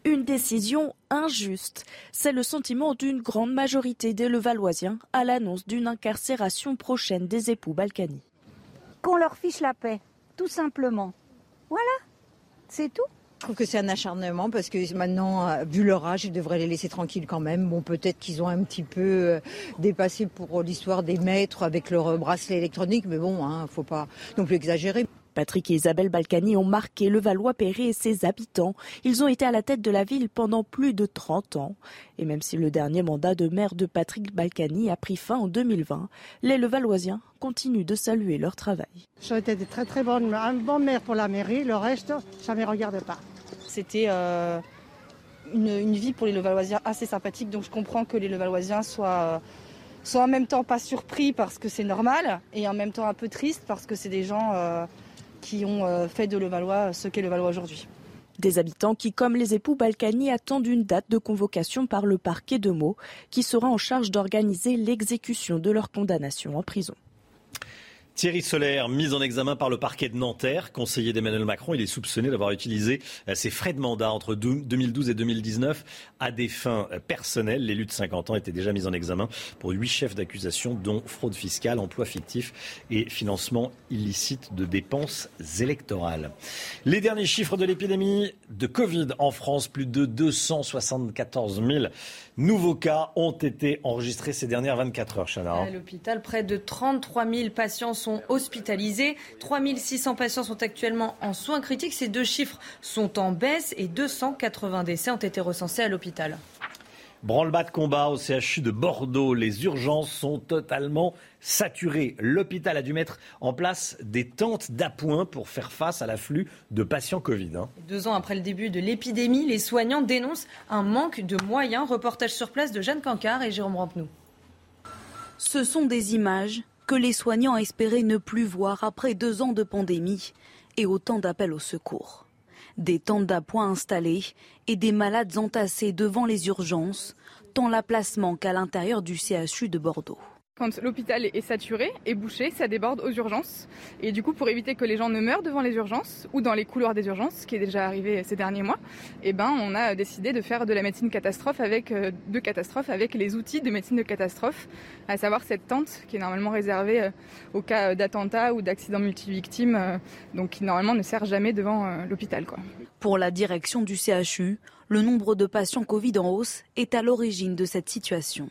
[SPEAKER 3] Une décision injuste. C'est le sentiment d'une grande majorité des Levalloisiens à l'annonce d'une incarcération prochaine des époux Balkany.
[SPEAKER 25] Qu'on leur fiche la paix, tout simplement. Voilà, c'est tout.
[SPEAKER 26] Je trouve que c'est un acharnement parce que maintenant, euh, vu leur âge, ils devraient les laisser tranquilles quand même. Bon, peut-être qu'ils ont un petit peu euh, dépassé pour l'histoire des maîtres avec leur bracelet électronique, mais bon, hein, faut pas non plus exagérer.
[SPEAKER 3] Patrick et Isabelle Balkany ont marqué le Valois-Perret et ses habitants. Ils ont été à la tête de la ville pendant plus de 30 ans. Et même si le dernier mandat de maire de Patrick Balkany a pris fin en 2020, les Levalloisiens continuent de saluer leur travail.
[SPEAKER 27] Ça a été très très bonne, un bon maire pour la mairie, le reste, ça ne me regarde pas.
[SPEAKER 23] C'était euh, une, vie pour les Levalloisiens assez sympathique, donc je comprends que les Levalloisiens soient... soient en même temps pas surpris parce que c'est normal et en même temps un peu triste parce que c'est des gens euh, qui ont euh, fait de Levallois ce qu'est Levallois aujourd'hui.
[SPEAKER 3] Des habitants qui, comme les époux Balkany, attendent une date de convocation par le parquet de Meaux, qui sera en charge d'organiser l'exécution de leur condamnation en prison.
[SPEAKER 1] Thierry Solaire, mis en examen par le parquet de Nanterre, conseiller d'Emmanuel Macron, il est soupçonné d'avoir utilisé euh, ses frais de mandat entre 2012 et 2019 à des fins euh, personnelles. L'élu de 50 ans était déjà mis en examen pour huit chefs d'accusation, dont fraude fiscale, emploi fictif et financement illicite de dépenses électorales. Les derniers chiffres de l'épidémie de Covid en France, plus de 274 000 nouveaux cas ont été enregistrés ces dernières 24 heures, Chana.
[SPEAKER 2] À l'hôpital, près de 33 000 patients sont hospitalisés. 3 600 patients sont actuellement en soins critiques. Ces deux chiffres sont en baisse et 280 décès ont été recensés à l'hôpital.
[SPEAKER 1] Branle-bas de combat au CHU de Bordeaux. Les urgences sont totalement saturées. L'hôpital a dû mettre en place des tentes d'appoint pour faire face à l'afflux de patients Covid. Hein.
[SPEAKER 2] Deux ans après le début de l'épidémie, les soignants dénoncent un manque de moyens. Reportage sur place de Jeanne Cancard et Jérôme Rampenou.
[SPEAKER 25] Ce sont des images que les soignants espéraient ne plus voir après deux ans de pandémie et autant d'appels au secours des tentes d'appoint installées et des malades entassés devant les urgences, tant la place manque à l'intérieur du CHU de Bordeaux.
[SPEAKER 28] Quand l'hôpital est saturé et bouché, ça déborde aux urgences. Et du coup, pour éviter que les gens ne meurent devant les urgences ou dans les couloirs des urgences, ce qui est déjà arrivé ces derniers mois, eh ben, on a décidé de faire de la médecine catastrophe avec, euh, de catastrophe avec les outils de médecine de catastrophe, à savoir cette tente qui est normalement réservée euh, au cas d'attentat ou d'accident multivictime, euh, donc qui normalement ne sert jamais devant l'hôpital.
[SPEAKER 25] Pour la direction du CHU, le nombre de patients Covid en hausse est à l'origine de cette situation.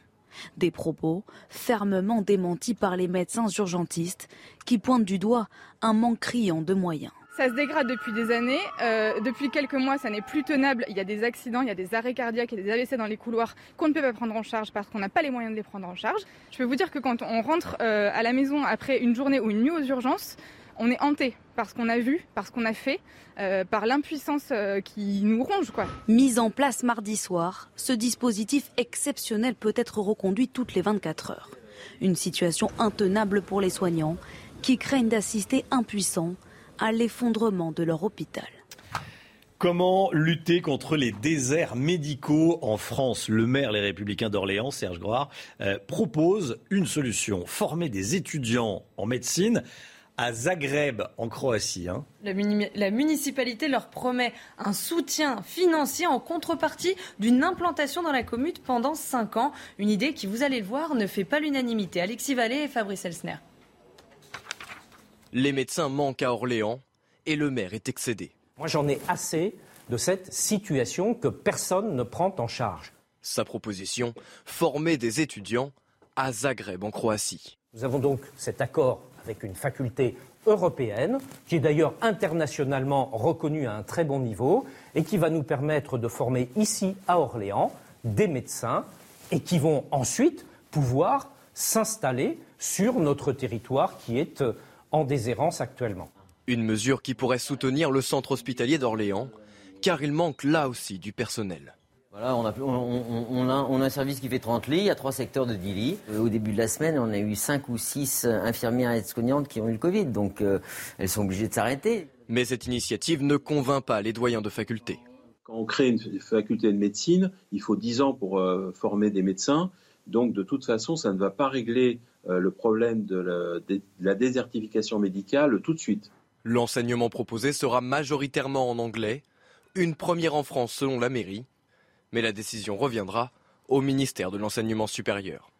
[SPEAKER 25] Des propos fermement démentis par les médecins urgentistes qui pointent du doigt un manque criant de moyens.
[SPEAKER 28] Ça se dégrade depuis des années. Euh, depuis quelques mois, ça n'est plus tenable. Il y a des accidents, il y a des arrêts cardiaques, a des AVC dans les couloirs qu'on ne peut pas prendre en charge parce qu'on n'a pas les moyens de les prendre en charge. Je peux vous dire que quand on rentre euh, à la maison après une journée ou une nuit aux urgences, on est hanté par ce qu'on a vu, par ce qu'on a fait, euh, par l'impuissance euh, qui nous ronge. Quoi.
[SPEAKER 25] Mise en place mardi soir, ce dispositif exceptionnel peut être reconduit toutes les 24 heures. Une situation intenable pour les soignants qui craignent d'assister impuissants à l'effondrement de leur hôpital.
[SPEAKER 1] Comment lutter contre les déserts médicaux en France? Le maire Les Républicains d'Orléans, Serge Groard, euh, propose une solution. Former des étudiants en médecine à Zagreb, en Croatie. Hein.
[SPEAKER 2] La, municipalité leur promet un soutien financier en contrepartie d'une implantation dans la commune pendant 5 ans. Une idée qui, vous allez le voir, ne fait pas l'unanimité. Alexis Vallée et Fabrice Elsner.
[SPEAKER 29] Les médecins manquent à Orléans et le maire est excédé.
[SPEAKER 30] Moi, j'en ai assez de cette situation que personne ne prend en charge.
[SPEAKER 29] Sa proposition, former des étudiants à Zagreb, en Croatie.
[SPEAKER 30] Nous avons donc cet accord avec une faculté européenne, qui est d'ailleurs internationalement reconnue à un très bon niveau, et qui va nous permettre de former ici à Orléans des médecins, et qui vont ensuite pouvoir s'installer sur notre territoire qui est euh, en déshérence actuellement.
[SPEAKER 29] Une mesure qui pourrait soutenir le centre hospitalier d'Orléans, car il manque là aussi du personnel.
[SPEAKER 31] Voilà, on, a, on, a, on, a, un service qui fait 30 lits, il y a trois secteurs de 10 lits. Euh, au début de la semaine, on a eu 5 ou 6 infirmières et aides-soignantes qui ont eu le Covid, donc euh, elles sont obligées de s'arrêter.
[SPEAKER 29] Mais cette initiative ne convainc pas les doyens de faculté.
[SPEAKER 32] Quand on crée une faculté de médecine, il faut 10 ans pour euh, former des médecins. Donc de toute façon, ça ne va pas régler le problème de la, de la désertification médicale tout de suite.
[SPEAKER 29] L'enseignement proposé sera majoritairement en anglais, une première en France selon la mairie mais la décision reviendra au ministère de l'Enseignement supérieur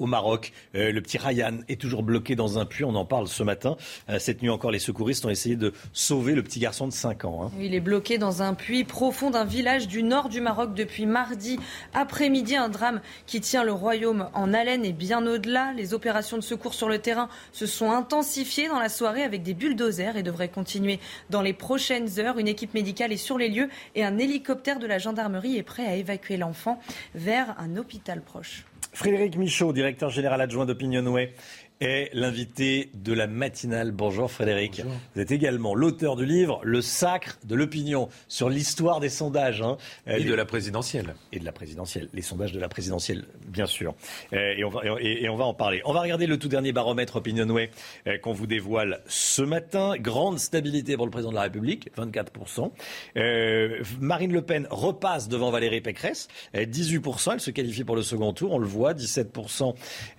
[SPEAKER 1] au Maroc. Euh, le petit Ryan est toujours bloqué dans un puits, on en parle ce matin. Euh, cette nuit encore, les secouristes ont essayé de sauver le petit garçon de 5 ans. Hein.
[SPEAKER 2] Il est bloqué dans un puits profond d'un village du nord du Maroc depuis mardi après-midi. Un drame qui tient le royaume en haleine et bien au-delà. Les opérations de secours sur le terrain se sont intensifiées dans la soirée avec des bulldozers et devraient continuer dans les prochaines heures. Une équipe médicale est sur les lieux et un hélicoptère de la gendarmerie est prêt à évacuer l'enfant vers un hôpital proche.
[SPEAKER 1] Frédéric Michaud, directeur général adjoint d'Opinionway, est l'invité de la matinale. Bonjour Frédéric. Vous êtes également l'auteur du livre Le sacre de l'opinion sur l'histoire des sondages. Hein.
[SPEAKER 5] Et de la présidentielle.
[SPEAKER 1] Et de la présidentielle. Les sondages de la présidentielle, bien sûr. Euh, et on va, et, on va en parler. On va regarder le tout dernier baromètre Opinionway euh, qu'on vous dévoile ce matin. Grande stabilité pour le président de la République, 24%. Euh, Marine Le Pen repasse devant Valérie Pécresse, 18%. Elle se qualifie pour le second tour, on le voit, 17%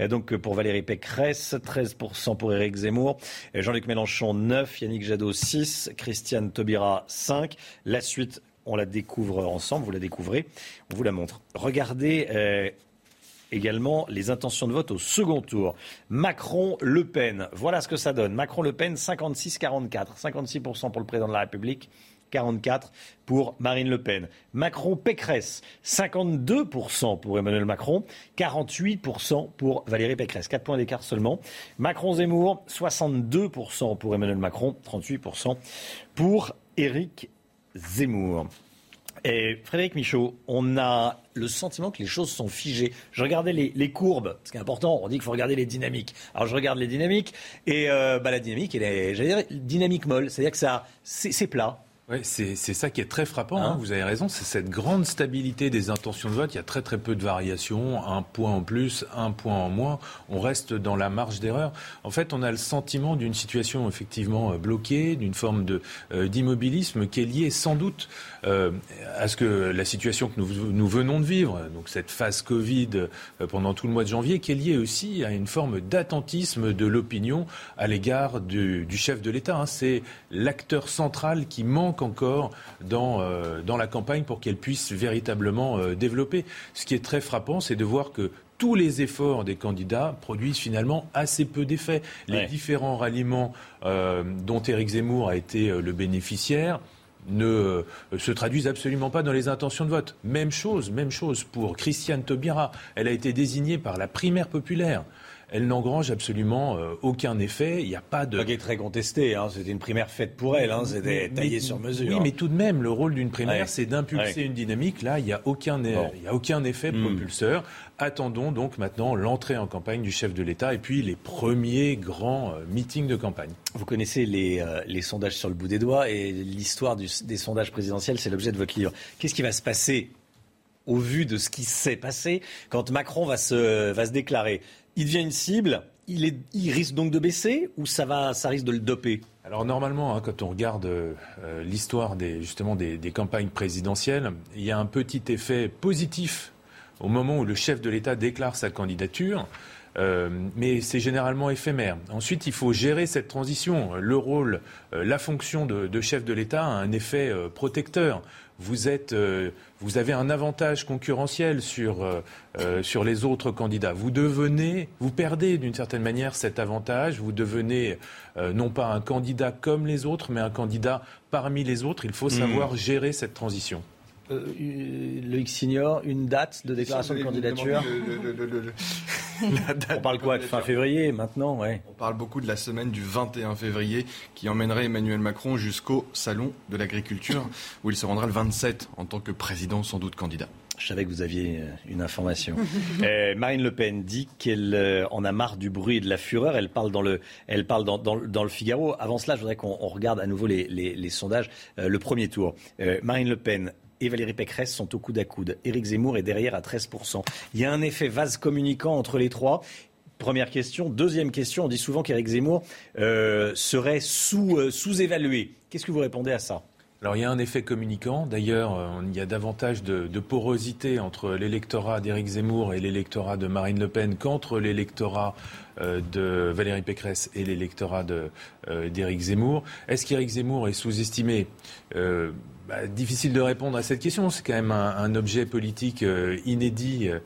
[SPEAKER 1] donc pour Valérie Pécresse. 6, 13% pour Éric Zemmour, Jean-Luc Mélenchon 9, Yannick Jadot 6, Christiane Taubira 5. La suite, on la découvre ensemble, vous la découvrez, on vous la montre. Regardez euh, également les intentions de vote au second tour. Macron-Le Pen, voilà ce que ça donne. Macron-Le Pen 56-44, 56% pour le président de la République, 44 pour Marine Le Pen. Macron-Pécresse, 52% pour Emmanuel Macron, 48% pour Valérie Pécresse. 4 points d'écart seulement. Macron-Zemmour, 62% pour Emmanuel Macron, 38% pour Éric Zemmour. Et Frédéric Michaud, on a le sentiment que les choses sont figées. Je regardais les, courbes, ce qui est important, on dit qu'il faut regarder les dynamiques. Alors je regarde les dynamiques, et euh, bah, la dynamique, elle est, j'allais dire, dynamique molle, c'est-à-dire que ça, c'est plat.
[SPEAKER 33] Oui, c'est ça qui est très frappant, hein. Hein, vous avez raison, c'est cette grande stabilité des intentions de vote. Il y a très très peu de variations, un point en plus, un point en moins. On reste dans la marge d'erreur. En fait, on a le sentiment d'une situation effectivement euh, bloquée, d'une forme euh, d'immobilisme qui est liée sans doute euh, à ce que la situation que nous, nous, venons de vivre, donc cette phase Covid pendant tout le mois de janvier, qui est liée aussi à une forme d'attentisme de l'opinion à l'égard du, du, chef de l'État. Hein. C'est l'acteur central qui manque encore dans, euh, dans la campagne pour qu'elle puisse véritablement euh, développer. Ce qui est très frappant, c'est de voir que tous les efforts des candidats produisent finalement assez peu d'effets. Les différents ralliements euh, dont Éric Zemmour a été le bénéficiaire ne se traduisent absolument pas dans les intentions de vote. Même chose, même chose pour Christiane Taubira. Elle a été désignée par la primaire populaire elle n'engrange absolument euh, aucun effet. Il n'y a pas de.
[SPEAKER 1] Qui est très contesté. Hein. C'était une primaire faite pour elle. Hein. C'était taillé sur mesure.
[SPEAKER 33] Oui, mais tout de même, le rôle d'une primaire, c'est d'impulser une dynamique. Là, il n'y a aucun, il a aucun effet hmm. propulseur. Attendons donc maintenant l'entrée en campagne du chef de l'État et puis les premiers grands euh, meetings de campagne.
[SPEAKER 1] Vous connaissez les, euh, les sondages sur le bout des doigts et l'histoire des sondages présidentiels, c'est l'objet de votre livre. Qu'est-ce qui va se passer au vu de ce qui s'est passé quand Macron va se, va se déclarer? Il devient une cible. Il, risque donc de baisser ou ça, va, ça risque de le doper?
[SPEAKER 33] Alors normalement, hein, quand on regarde euh, l'histoire des, campagnes présidentielles, il y a un petit effet positif au moment où le chef de l'État déclare sa candidature. Euh, mais c'est généralement éphémère. Ensuite, il faut gérer cette transition. Le rôle, euh, la fonction de, chef de l'État a un effet protecteur vous, êtes, euh, vous avez un avantage concurrentiel sur, euh, euh, sur les autres candidats. Vous devenez, vous perdez d'une certaine manière cet avantage. Vous devenez non pas un candidat comme les autres, mais un candidat parmi les autres. Il faut hmm. savoir gérer cette transition.
[SPEAKER 1] Euh, Loïc Signor, une date de déclaration de candidature On parle quoi de fin février maintenant ouais.
[SPEAKER 5] On parle beaucoup de la semaine du 21 février qui emmènerait Emmanuel Macron jusqu'au salon de l'agriculture où il se rendra le 27 en tant que président sans doute candidat.
[SPEAKER 1] Je savais que vous aviez euh, une information. (laughs) Euh, Marine Le Pen dit qu'elle en a marre du bruit et de la fureur. Elle parle dans le, elle parle dans, le Figaro. Avant cela, je voudrais qu'on regarde à nouveau les, sondages. le premier tour. Marine Le Pen et Valérie Pécresse sont au coude à coude. Éric Zemmour est derrière à 13%. Il y a un effet vase communicant entre les trois. Première question. Deuxième question, on dit souvent qu'Éric Zemmour euh, serait euh, sous-évalué. Qu'est-ce que vous répondez à ça?
[SPEAKER 33] Alors il y a un effet communicant. D'ailleurs, euh, il y a davantage de, porosité entre l'électorat d'Éric Zemmour et l'électorat de Marine Le Pen qu'entre l'électorat de Valérie Pécresse et l'électorat d'Éric Zemmour. Est-ce qu'Éric Zemmour est sous-estimé? Bah, difficile de répondre à cette question. C'est quand même un, objet politique euh, inédit euh,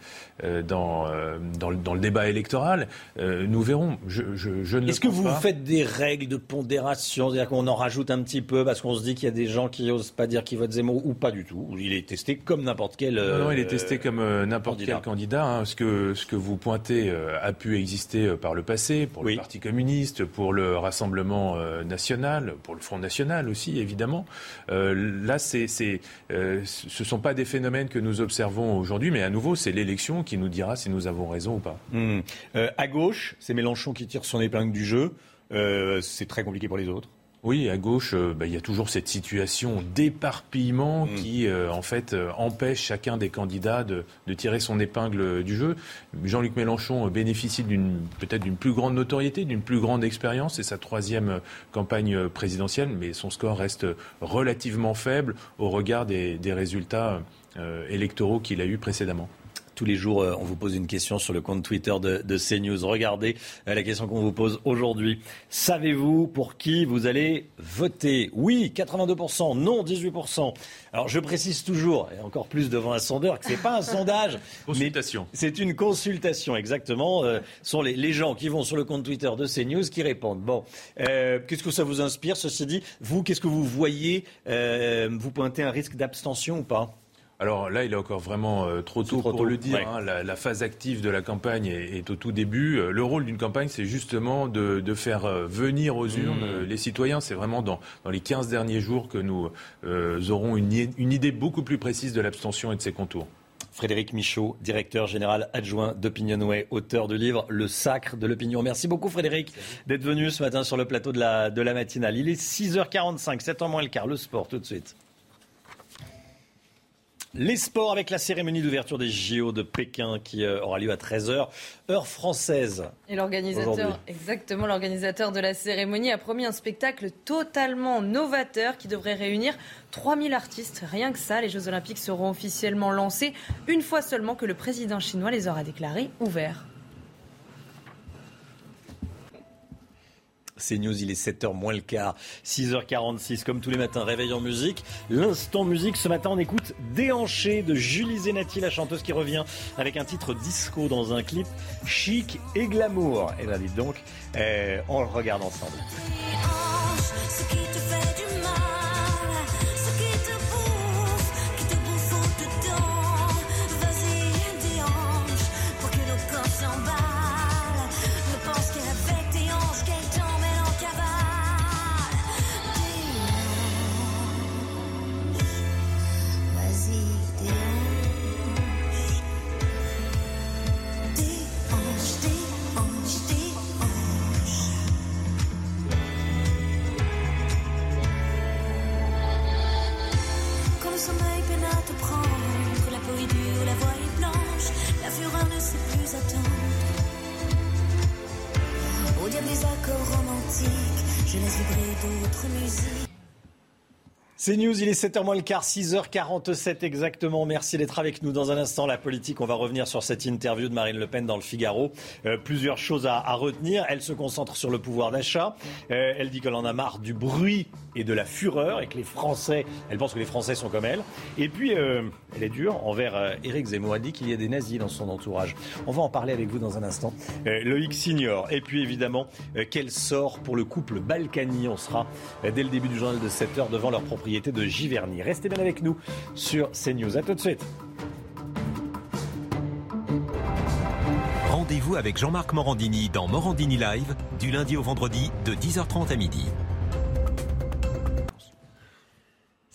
[SPEAKER 33] dans, euh, dans, le, dans, le, débat électoral. nous verrons. Je, je, je
[SPEAKER 1] Est-ce que vous faites des règles de pondération? C'est-à-dire qu'on en rajoute un petit peu parce qu'on se dit qu'il y a des gens qui n'osent pas dire qu'ils votent Zemmour ou pas du tout? Il est testé comme n'importe quel.
[SPEAKER 33] Non, non, il est testé comme n'importe quel candidat. Hein. Ce, que, ce que vous pointez a pu exister par le passé pour le Parti communiste, pour le Rassemblement national, pour le Front national aussi, évidemment. là, euh, ce ne sont pas des phénomènes que nous observons aujourd'hui, mais à nouveau, c'est l'élection qui nous dira si nous avons raison ou pas.
[SPEAKER 1] Hmm. Euh, à gauche, c'est Mélenchon qui tire son épingle du jeu. Euh, c'est très compliqué pour les autres.
[SPEAKER 33] Oui, à gauche, euh, bah, il y a toujours cette situation d'éparpillement mm. qui, euh, en fait, empêche chacun des candidats de, tirer son épingle du jeu. Jean-Luc Mélenchon bénéficie d'une peut-être d'une plus grande notoriété, d'une plus grande expérience. C'est sa troisième campagne présidentielle, mais son score reste relativement faible au regard des, résultats électoraux qu'il a eus précédemment.
[SPEAKER 1] Tous les jours, on vous pose une question sur le compte Twitter de, de CNews. Regardez la question qu'on vous pose aujourd'hui. Savez-vous pour qui vous allez voter? Oui, 82%, non, 18%. Alors je précise toujours, et encore plus devant un sondeur, que ce n'est pas un (laughs) sondage.
[SPEAKER 33] Consultation.
[SPEAKER 1] C'est une consultation, exactement. Ce sont les, les, gens qui vont sur le compte Twitter de CNews qui répondent. Bon, qu'est-ce que ça vous inspire, ceci dit Vous, qu'est-ce que vous voyez Vous pointez un risque d'abstention ou pas?
[SPEAKER 33] Alors là, il est encore vraiment euh, trop tôt pour le dire. Hein. La, la, phase active de la campagne est, est au tout début. Euh, le rôle d'une campagne, c'est justement de, de, faire euh, venir aux urnes mmh. les citoyens. C'est vraiment dans, dans, les 15 derniers jours que nous aurons une, une idée beaucoup plus précise de l'abstention et de ses contours.
[SPEAKER 1] Frédéric Michaud, directeur général adjoint d'Opinionway, auteur du livre Le Sacre de l'Opinion. Merci beaucoup Frédéric d'être venu ce matin sur le plateau de la, de la matinale. Il est 6h45, 7 h moins le quart. Le sport tout de suite. Les sports avec la cérémonie d'ouverture des JO de Pékin qui euh, aura lieu à 13h, heure française.
[SPEAKER 2] Et l'organisateur, exactement, l'organisateur de la cérémonie a promis un spectacle totalement novateur qui devrait réunir 3000 artistes. Rien que ça, les Jeux Olympiques seront officiellement lancés une fois seulement que le président chinois les aura déclarés ouverts.
[SPEAKER 1] C'est News, il est 7h moins le quart, 6h46 comme tous les matins, réveil en musique. L'instant musique, ce matin on écoute Déhanché de Julie Zenati, la chanteuse qui revient avec un titre disco dans un clip chic et glamour. Et là dites donc, euh, on le regarde ensemble. C'est News, il est 7h moins le quart, 6h47 exactement. Merci d'être avec nous dans un instant. La politique, on va revenir sur cette interview de Marine Le Pen dans le Figaro. Euh, plusieurs choses à, retenir. Elle se concentre sur le pouvoir d'achat. Euh, elle dit qu'elle en a marre du bruit et de la fureur et que les Français, elle pense que les Français sont comme elle. Et puis, euh, elle est dure envers Éric Zemmour. Elle dit qu'il y a des nazis dans son entourage. On va en parler avec vous dans un instant. Loïc Signor. Et puis, évidemment, quel sort pour le couple Balkany? On sera dès le début du journal de 7h devant leur propriété de Giverny. Restez bien avec nous sur CNews. A tout de suite.
[SPEAKER 34] Rendez-vous avec Jean-Marc Morandini dans Morandini Live du lundi au vendredi de 10h30 à midi.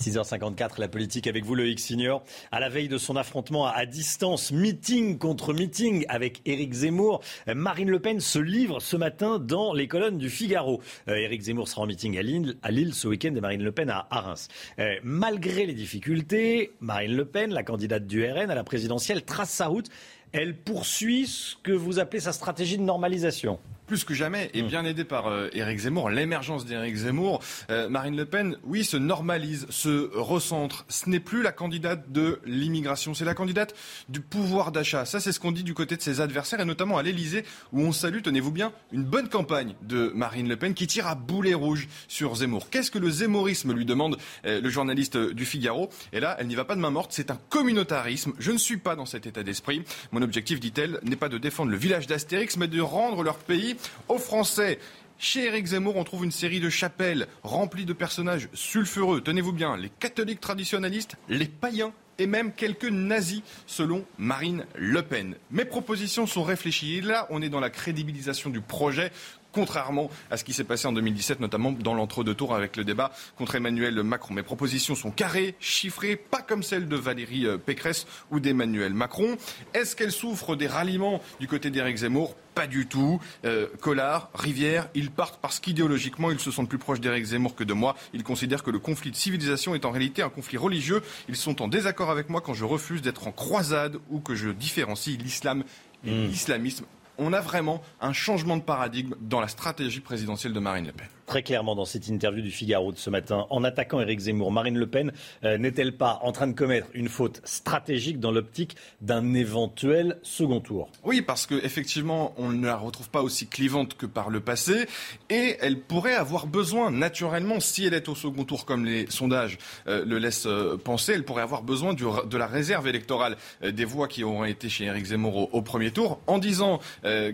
[SPEAKER 1] 6h54, la politique avec vous, Loïc Signor. À la veille de son affrontement à distance, meeting contre meeting avec Éric Zemmour, Marine Le Pen se livre ce matin dans les colonnes du Figaro. Euh, Éric Zemmour sera en meeting à Lille, à Lille ce week-end et Marine Le Pen à, à Reims. Euh, malgré les difficultés, Marine Le Pen, la candidate du RN à la présidentielle, trace sa route. Elle poursuit ce que vous appelez sa stratégie de normalisation
[SPEAKER 5] plus que jamais, et bien aidé par euh, Éric Zemmour, l'émergence d'Éric Zemmour, euh, Marine Le Pen, oui, se normalise, se recentre. Ce n'est plus la candidate de l'immigration, c'est la candidate du pouvoir d'achat. Ça, c'est ce qu'on dit du côté de ses adversaires, et notamment à l'Élysée, où on salue, tenez-vous bien, une bonne campagne de Marine Le Pen qui tire à boulet rouge sur Zemmour. Qu'est-ce que le zémorisme lui demande euh, le journaliste du Figaro? Et là, elle n'y va pas de main morte, c'est un communautarisme. Je ne suis pas dans cet état d'esprit. Mon objectif, dit-elle, n'est pas de défendre le village d'Astérix, mais de rendre leur pays aux Français. Chez Éric Zemmour, on trouve une série de chapelles remplies de personnages sulfureux. Tenez-vous bien, les catholiques traditionnalistes, les païens et même quelques nazis, selon Marine Le Pen. Mes propositions sont réfléchies. Et là, on est dans la crédibilisation du projet contrairement à ce qui s'est passé en 2017, notamment dans l'entre-deux tours avec le débat contre Emmanuel Macron. Mes propositions sont carrées, chiffrées, pas comme celles de Valérie euh, Pécresse ou d'Emmanuel Macron. Est-ce qu'elles souffrent des ralliements du côté d'Éric Zemmour? Pas du tout. Euh, Collard, Rivière, ils partent parce qu'idéologiquement, ils se sentent plus proches d'Éric Zemmour que de moi. Ils considèrent que le conflit de civilisation est en réalité un conflit religieux. Ils sont en désaccord avec moi quand je refuse d'être en croisade ou que je différencie l'islam et mmh. l'islamisme on a vraiment un changement de paradigme dans la stratégie présidentielle de Marine Le Pen
[SPEAKER 1] très clairement dans cette interview du Figaro de ce matin. En attaquant Éric Zemmour, Marine Le Pen euh, n'est-elle pas en train de commettre une faute stratégique dans l'optique d'un éventuel second tour?
[SPEAKER 5] Oui, parce qu'effectivement, on ne la retrouve pas aussi clivante que par le passé et elle pourrait avoir besoin, naturellement, si elle est au second tour comme les sondages euh, le laissent euh, penser, elle pourrait avoir besoin de la réserve électorale des voix qui auront été chez Éric Zemmour au, premier tour en disant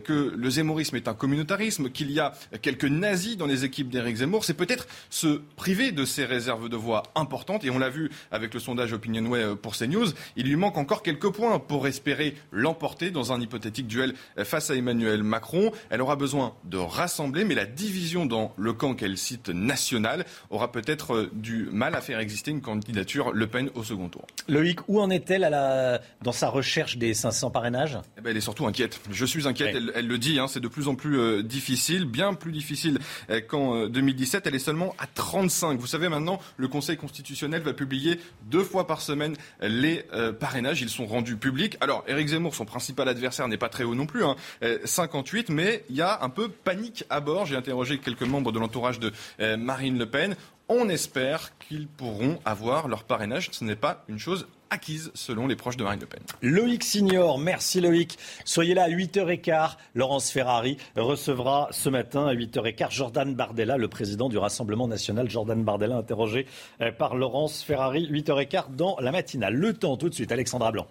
[SPEAKER 5] que le zemmourisme est un communautarisme, qu'il y a quelques nazis dans les équipes d'Éric Zemmour, c'est peut-être se priver de ces réserves de voix importantes. Et on l'a vu avec le sondage Opinionway euh, pour CNews. Il lui manque encore quelques points pour espérer l'emporter dans un hypothétique duel euh, face à Emmanuel Macron. Elle aura besoin de rassembler, mais la division dans le camp qu'elle cite national aura peut-être euh, du mal à faire exister une candidature Le Pen au second tour.
[SPEAKER 1] Loïc, où en est-elle la... dans sa recherche des 500 parrainages?
[SPEAKER 5] Eh ben, Elle est surtout inquiète. Je suis inquiète, elle, le dit, hein, c'est de plus en plus difficile, bien plus difficile qu'en 2017, elle est seulement à 35. Vous savez maintenant, le Conseil constitutionnel va publier deux fois par semaine les euh, parrainages. Ils sont rendus publics. Alors, Éric Zemmour, son principal adversaire, n'est pas très haut non plus, hein, 58, euh, mais il y a un peu panique à bord. J'ai interrogé quelques membres de l'entourage de euh, Marine Le Pen. On espère qu'ils pourront avoir leur parrainage. Ce n'est pas une chose acquise selon les proches de Marine Le Pen.
[SPEAKER 1] Loïc Signor, merci Loïc. Soyez là à 8h15. Laurence Ferrari recevra ce matin à 8h15 Jordan Bardella, le président du Rassemblement national. Jordan Bardella interrogé euh, par Laurence Ferrari, 8h15 dans la matinale. Le temps tout de suite, Alexandra Blanc.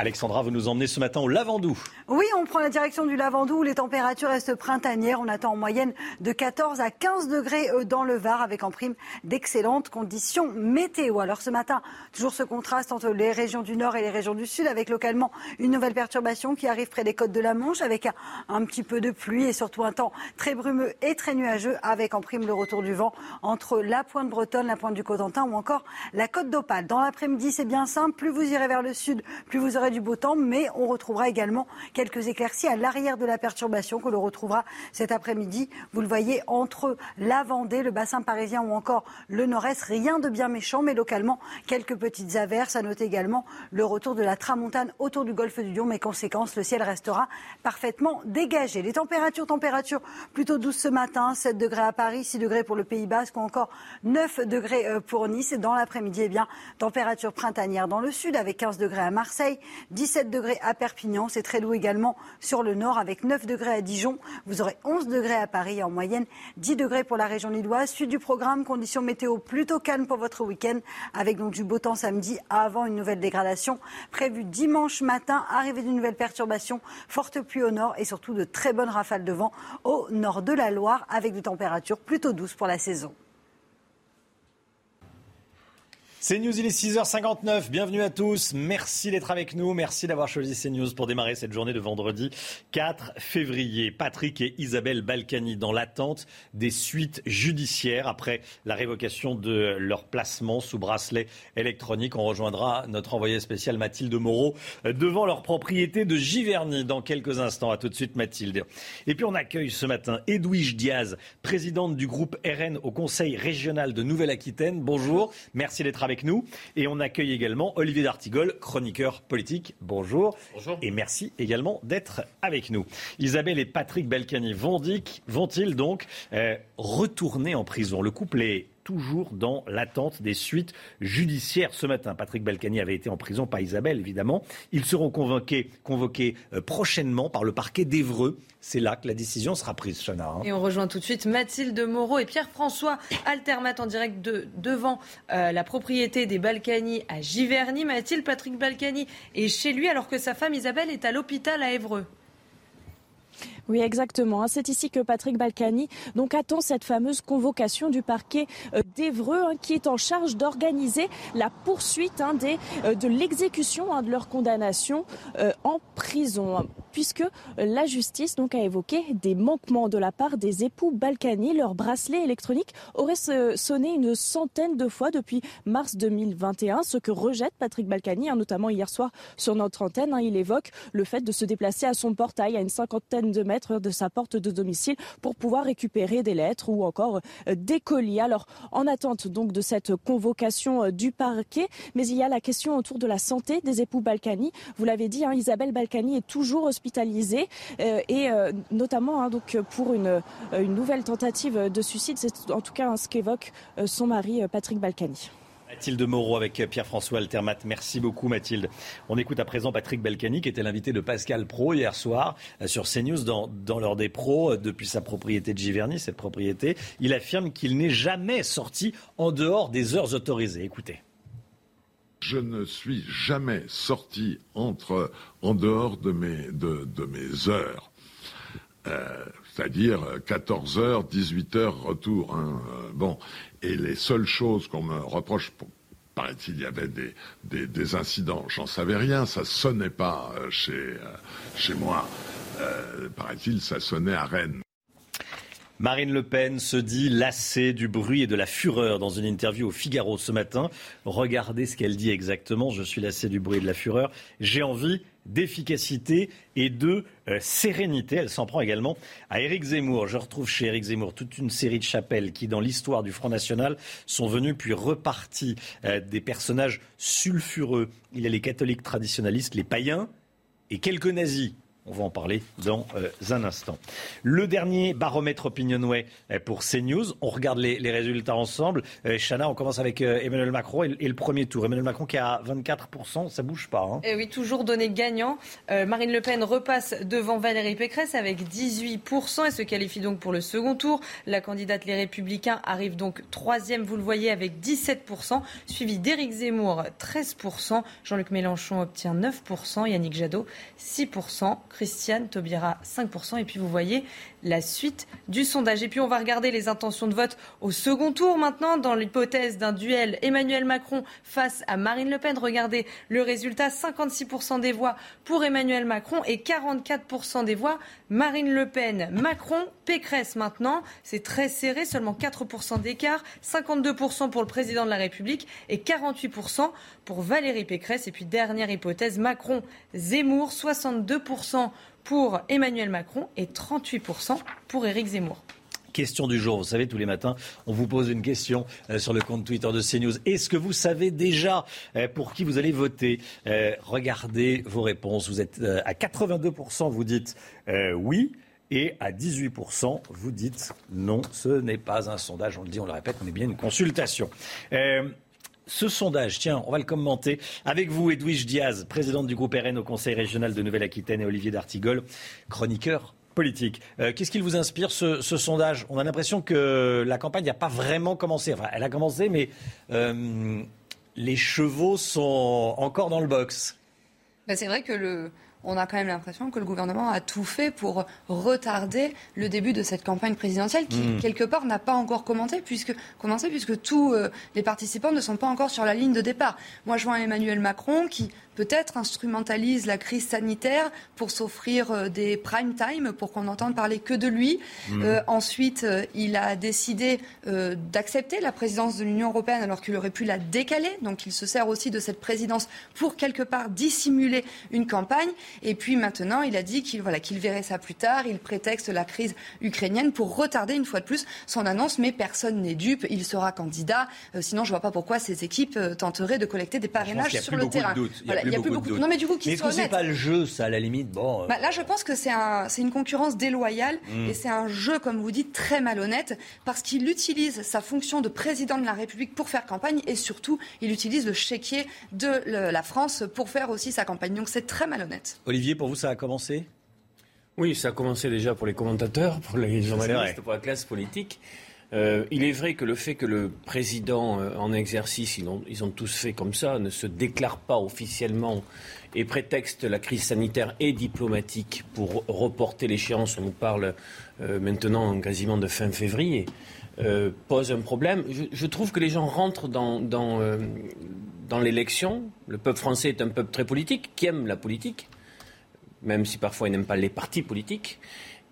[SPEAKER 1] Alexandra, vous nous emmenez ce matin au Lavandou.
[SPEAKER 20] Oui, on prend la direction du Lavandou où les températures restent printanières. On attend en moyenne de 14 à 15 degrés euh, dans le Var avec en prime d'excellentes conditions météo. Alors ce matin, toujours ce contraste entre les régions du Nord et les régions du Sud avec localement une nouvelle perturbation qui arrive près des côtes de la Manche avec un, petit peu de pluie et surtout un temps très brumeux et très nuageux avec en prime le retour du vent entre la pointe bretonne, la pointe du Cotentin ou encore la côte d'Opale. Dans l'après-midi, c'est bien simple. Plus vous irez vers le sud, plus vous aurez du beau temps, mais on retrouvera également quelques éclaircies à l'arrière de la perturbation que l'on retrouvera cet après-midi. Vous le voyez entre la Vendée, le bassin parisien ou encore le nord-est. Rien de bien méchant, mais localement quelques petites averses. À noter également le retour de la tramontane autour du golfe du Lion. Mais conséquence, le ciel restera parfaitement dégagé. Les températures, températures plutôt douces ce matin. 7 degrés à Paris, 6 degrés pour le Pays Basque ou encore 9 degrés euh, pour Nice. Et dans l'après-midi, eh bien, température printanière dans le sud avec 15 degrés à Marseille, 17 degrés à Perpignan. C'est très doux également sur le nord avec 9 degrés à Dijon. Vous aurez 11 degrés à Paris en moyenne 10 degrés pour la région lilloise. Suite du programme, conditions météo plutôt calmes pour votre week-end avec donc du beau temps samedi avant une nouvelle dégradation prévue dimanche matin. Arrivée d'une nouvelle perturbation, forte pluie au nord et surtout de très bonnes rafales de vent au nord de la Loire avec des températures plutôt douces pour la saison.
[SPEAKER 1] CNews, il est 6h59. Bienvenue à tous. Merci d'être avec nous. Merci d'avoir choisi CNews pour démarrer cette journée de vendredi 4 février. Patrick et Isabelle Balkany dans l'attente des suites judiciaires après la révocation de leur placement sous bracelet électronique. On rejoindra notre envoyé spécial Mathilde Moreau devant leur propriété de Giverny dans quelques instants. À tout de suite Mathilde. Et puis on accueille ce matin Edwige Diaz, présidente du groupe RN au Conseil régional de Nouvelle-Aquitaine. Bonjour. Merci d'être avec nous. Et on accueille également Olivier D'Artigol, chroniqueur politique. Bonjour.
[SPEAKER 35] Bonjour.
[SPEAKER 1] Et merci également d'être avec nous. Isabelle et Patrick Balkany vont-ils donc euh, retourner en prison? Le couple est toujours dans l'attente des suites judiciaires ce matin. Patrick Balkany avait été en prison, pas Isabelle évidemment. Ils seront convoqués, euh, prochainement par le parquet d'Evreux. C'est là que la décision sera prise, Chana. Hein.
[SPEAKER 2] Et on rejoint tout de suite Mathilde Moreau et Pierre-François Altermat en direct de, devant euh, la propriété des Balkany à Giverny. Mathilde, Patrick Balkany est chez lui alors que sa femme Isabelle est à l'hôpital à Évreux.
[SPEAKER 3] Oui, exactement. C'est ici que Patrick Balkany attend cette fameuse convocation du parquet euh, d'Evreux hein, qui est en charge d'organiser la poursuite hein, euh, de l'exécution hein, de leur condamnation euh, en prison, puisque la justice a évoqué des manquements de la part des époux Balkany. Leur bracelet électronique aurait sonné une centaine de fois depuis mars 2021, ce que rejette Patrick Balkany, notamment hier soir sur notre antenne. il évoque le fait de se déplacer à son portail à une cinquantaine de mètres de sa porte de domicile pour pouvoir récupérer des lettres ou encore des colis. Alors, en attente donc de cette convocation du parquet, mais il y a la question autour de la santé des époux Balkany. Vous l'avez dit, hein, Isabelle Balkany est toujours hospitalisée et notamment hein, donc pour une, nouvelle tentative de suicide. C'est en tout cas ce qu'évoque son mari Patrick Balkany.
[SPEAKER 1] Mathilde Moreau avec Pierre-François Altermat. Merci beaucoup Mathilde. On écoute à présent Patrick Balkany qui était l'invité de Pascal Pro hier soir euh, sur CNews dans, dans l'heure des pros euh, depuis sa propriété de Giverny, cette propriété. Il affirme qu'il n'est jamais sorti en dehors des heures autorisées. Écoutez.
[SPEAKER 4] Je ne suis jamais sorti entre, en dehors de mes, de, mes heures. Euh, c'est-à-dire 14h, 18h retour. Hein, bon, et les seules choses qu'on me reproche, paraît-il, il y avait des, des, incidents, j'en savais rien, ça sonnait pas euh, chez, euh, chez moi. Euh, paraît-il, ça sonnait à Rennes.
[SPEAKER 1] Marine Le Pen se dit lassée du bruit et de la fureur dans une interview au Figaro ce matin. Regardez ce qu'elle dit exactement. Je suis lassée du bruit et de la fureur. J'ai envie d'efficacité et de euh, sérénité. Elle s'en prend également à Éric Zemmour. Je retrouve chez Éric Zemmour toute une série de chapelles qui, dans l'histoire du Front National, sont venues puis reparties. Euh, des personnages sulfureux. Il y a les catholiques traditionnalistes, les païens et quelques nazis on va en parler dans euh, un instant. Le dernier baromètre Opinionway euh, pour CNews. On regarde les, résultats ensemble. Euh, Chana, on commence avec Emmanuel Macron et, le premier tour. Emmanuel Macron qui a 24%, ça bouge pas. Hein.
[SPEAKER 2] Eh oui, toujours donné gagnant. Marine Le Pen repasse devant Valérie Pécresse avec 18% et se qualifie donc pour le second tour. La candidate Les Républicains arrive donc troisième, vous le voyez, avec 17%, suivi d'Éric Zemmour, 13%. Jean-Luc Mélenchon obtient 9%, Yannick Jadot, 6%. Christiane Taubira 5%. Et puis vous voyez la suite du sondage. Et puis on va regarder les intentions de vote au second tour maintenant, dans l'hypothèse d'un duel Emmanuel Macron face à Marine Le Pen. Regardez le résultat, 56% des voix pour Emmanuel Macron et 44% des voix Marine Le Pen. Macron, Pécresse maintenant, c'est très serré, seulement 4% d'écart, 52% pour le président de la République et 48% pour Valérie Pécresse. Et puis dernière hypothèse, Macron, Zemmour, 62% pour Emmanuel Macron et 38% pour Éric Zemmour.
[SPEAKER 1] Question du jour. Vous savez, tous les matins, on vous pose une question euh, sur le compte Twitter de CNews. Est-ce que vous savez déjà euh, pour qui vous allez voter? Euh, Regardez vos réponses. Vous êtes à 82%, vous dites oui. Et à 18%, vous dites non, ce n'est pas un sondage. On le dit, on le répète, on est bien une consultation. Ce sondage, tiens, on va le commenter avec vous, Edwige Diaz, présidente du groupe RN au Conseil régional de Nouvelle-Aquitaine, et Olivier D'Artigol, chroniqueur politique. Euh, qu'est-ce qui vous inspire ce, sondage? On a l'impression que la campagne n'a pas vraiment commencé. Enfin, elle a commencé, mais euh, les chevaux sont encore dans le box.
[SPEAKER 35] Ben, c'est vrai que le, on a quand même l'impression que le gouvernement a tout fait pour retarder le début de cette campagne présidentielle qui, hmm. quelque part, n'a pas encore commencé puisque, commencé puisque tous euh, les participants ne sont pas encore sur la ligne de départ. Moi, je vois Emmanuel Macron qui peut-être instrumentalise la crise sanitaire pour s'offrir euh, des prime time, pour qu'on n'entende parler que de lui. Mmh. Euh, ensuite, euh, il a décidé d'accepter la présidence de l'Union européenne alors qu'il aurait pu la décaler. Donc il se sert aussi de cette présidence pour quelque part dissimuler une campagne. Et puis maintenant, il a dit qu'il voilà, qu'il verrait ça plus tard. Il prétexte la crise ukrainienne pour retarder une fois de plus son annonce. Mais personne n'est dupe. Il sera candidat. sinon, je ne vois pas pourquoi ces équipes tenteraient de collecter des parrainages sur le terrain
[SPEAKER 1] il y a plus beaucoup. Non, mais du coup, qui est-ce que c'est pas le jeu, ça, à la limite? Bon.
[SPEAKER 35] Euh. Bah, là, je pense que c'est un, une concurrence déloyale hmm. et c'est un jeu, comme vous dites, très malhonnête parce qu'il utilise sa fonction de président de la République pour faire campagne et surtout, il utilise le chéquier de la France pour faire aussi sa campagne. Donc, c'est très malhonnête.
[SPEAKER 1] Olivier, pour vous, ça a commencé?
[SPEAKER 36] Oui, ça a commencé déjà pour les commentateurs, pour les journalistes, pour la classe politique. Euh, il est vrai que le fait que le président euh, en exercice, ils ont, tous fait comme ça, ne se déclare pas officiellement et prétexte la crise sanitaire et diplomatique pour reporter l'échéance, on nous parle euh, maintenant quasiment de fin février, pose un problème. Je, trouve que les gens rentrent dans l'élection. Le peuple français est un peuple très politique, qui aime la politique, même si parfois il n'aime pas les partis politiques.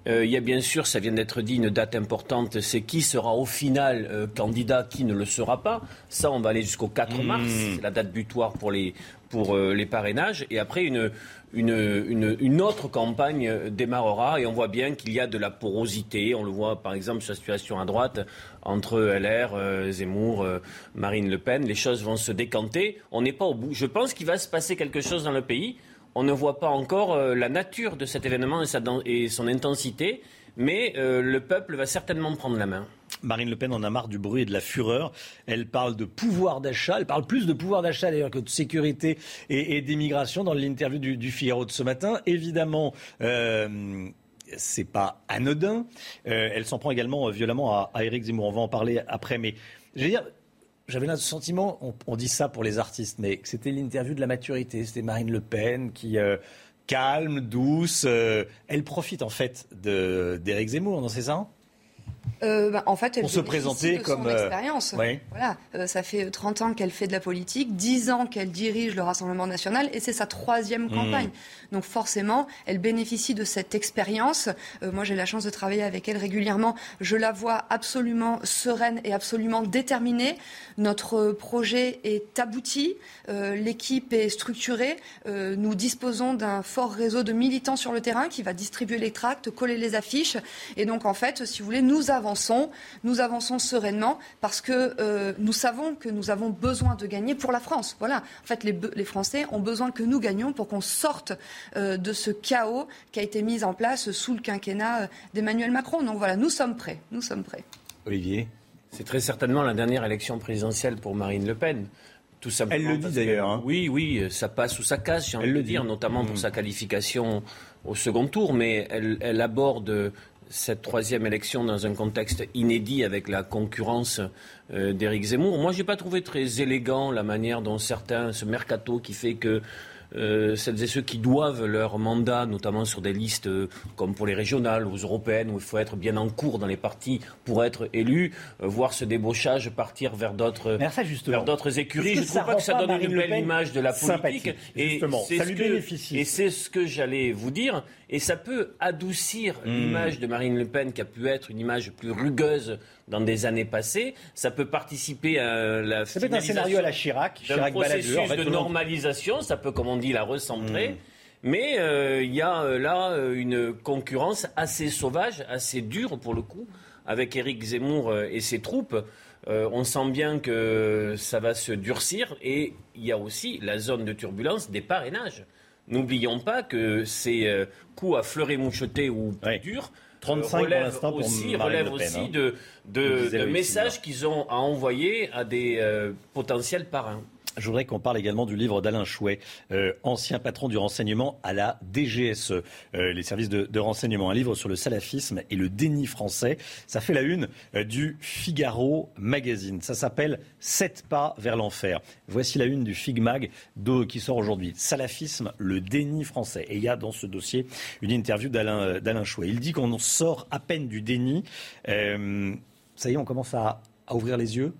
[SPEAKER 36] Euh, il y a bien sûr, ça vient d'être dit, une date importante, c'est qui sera au final euh, candidat, qui ne le sera pas. Ça, on va aller jusqu'au 4
[SPEAKER 1] Mmh.
[SPEAKER 36] mars, c'est la date butoir pour les, pour, euh, les parrainages. Et après, une, une, une, une autre campagne démarrera et on voit bien qu'il y a de la porosité. On le voit par exemple sur la situation à droite entre LR, euh, Zemmour, euh, Marine Le Pen. Les choses vont se décanter. On n'est pas au bout. Je pense qu'il va se passer quelque chose dans le pays. On ne voit pas encore euh, la nature de cet événement et, son intensité, mais euh, le peuple va certainement prendre la main.
[SPEAKER 1] Marine Le Pen en a marre du bruit et de la fureur. Elle parle de pouvoir d'achat. Elle parle plus de pouvoir d'achat d'ailleurs que de sécurité et, et d'immigration dans l'interview du, du Figaro de ce matin. Évidemment, euh, c'est pas anodin. Euh, elle s'en prend également violemment à, à Éric Zemmour. On va en parler après. Mais je veux dire, j'avais le sentiment, on, on dit ça pour les artistes, mais c'était l'interview de la maturité. C'était Marine Le Pen qui. euh, calme, douce, euh, elle profite en fait d'Éric Zemmour, non c'est ça?
[SPEAKER 35] Euh, bah, en fait, elle
[SPEAKER 1] Pour se présenter
[SPEAKER 35] de
[SPEAKER 1] comme,
[SPEAKER 35] son
[SPEAKER 1] euh,
[SPEAKER 35] expérience. Voilà, Euh, ça fait 30 ans qu'elle fait de la politique, 10 ans qu'elle dirige le Rassemblement national, et c'est sa troisième
[SPEAKER 1] Mmh.
[SPEAKER 35] campagne. Donc forcément, elle bénéficie de cette expérience. Euh, moi, j'ai la chance de travailler avec elle régulièrement. Je la vois absolument sereine et absolument déterminée. Notre projet est abouti, l'équipe est structurée. Nous disposons d'un fort réseau de militants sur le terrain qui va distribuer les tracts, coller les affiches. Et donc, en fait, si vous voulez, nous avançons, nous avançons sereinement parce que euh, nous savons que nous avons besoin de gagner pour la France. Voilà. En fait, les, Français ont besoin que nous gagnions pour qu'on sorte euh, de ce chaos qui a été mis en place sous le quinquennat euh, d'Emmanuel Macron. Donc voilà, nous sommes prêts. Nous sommes prêts.
[SPEAKER 1] Olivier?
[SPEAKER 36] C'est très certainement la dernière élection présidentielle pour Marine Le Pen. Tout simplement
[SPEAKER 1] Elle le dit d'ailleurs, hein.
[SPEAKER 36] Oui, oui, ça passe ou ça casse, j'ai envie
[SPEAKER 1] Elle
[SPEAKER 36] de
[SPEAKER 1] le
[SPEAKER 36] dire,
[SPEAKER 1] dit.
[SPEAKER 36] notamment
[SPEAKER 1] Mm.
[SPEAKER 36] pour sa qualification au second tour, mais elle, elle aborde cette troisième élection dans un contexte inédit avec la concurrence euh, d'Éric Zemmour. Moi, j'ai pas trouvé très élégant la manière dont certains, ce mercato qui fait que euh, celles et ceux qui doivent leur mandat, notamment sur des listes euh, comme pour les régionales ou européennes, où il faut être bien en cours dans les partis pour être élu, euh, voir ce débauchage partir vers d'autres vers d'autres écuries. Je
[SPEAKER 1] que
[SPEAKER 36] trouve pas que ça donne
[SPEAKER 1] Marine
[SPEAKER 36] une
[SPEAKER 1] Le
[SPEAKER 36] belle image de la politique.
[SPEAKER 1] justement.
[SPEAKER 36] c'est ce que-
[SPEAKER 1] bénéficie.
[SPEAKER 36] Et c'est ce que j'allais vous dire. Et ça peut adoucir
[SPEAKER 1] Hmm.
[SPEAKER 36] l'image de Marine Le Pen, qui a pu être une image plus rugueuse dans des années passées. Ça peut participer à la
[SPEAKER 1] Ça peut être un scénario à la Chirac, Chirac
[SPEAKER 36] processus
[SPEAKER 1] baladeur. En fait,
[SPEAKER 36] de normalisation. Ça peut, comme on dit, la recentrer.
[SPEAKER 1] Mm.
[SPEAKER 36] Mais euh, il y a euh, là euh, une concurrence assez sauvage, assez dure pour le coup, avec Éric Zemmour et ses troupes. Euh, on sent bien que ça va se durcir et il y a aussi la zone de turbulence des parrainages. N'oublions pas que ces euh, coups à fleuret moucheté ou plus durs
[SPEAKER 1] 35 pour
[SPEAKER 36] relèvent
[SPEAKER 1] l'instant pour
[SPEAKER 36] aussi,
[SPEAKER 1] Pen, hein.
[SPEAKER 36] de, messages qu'ils ont à envoyer à des euh, potentiels parrains.
[SPEAKER 1] Je voudrais qu'on parle également du livre d'Alain Chouet, euh, ancien patron du renseignement à la DGSE, euh, les services de, de renseignement. Un livre sur le salafisme et le déni français. Ça fait la une euh, du Figaro Magazine. Ça s'appelle Sept pas vers l'enfer. Voici la une du Figmag qui sort aujourd'hui. Salafisme, le déni français. Et il y a dans ce dossier une interview d'Alain Chouet. Il dit qu'on sort à peine du déni. Ça y est, on commence à, à ouvrir les yeux.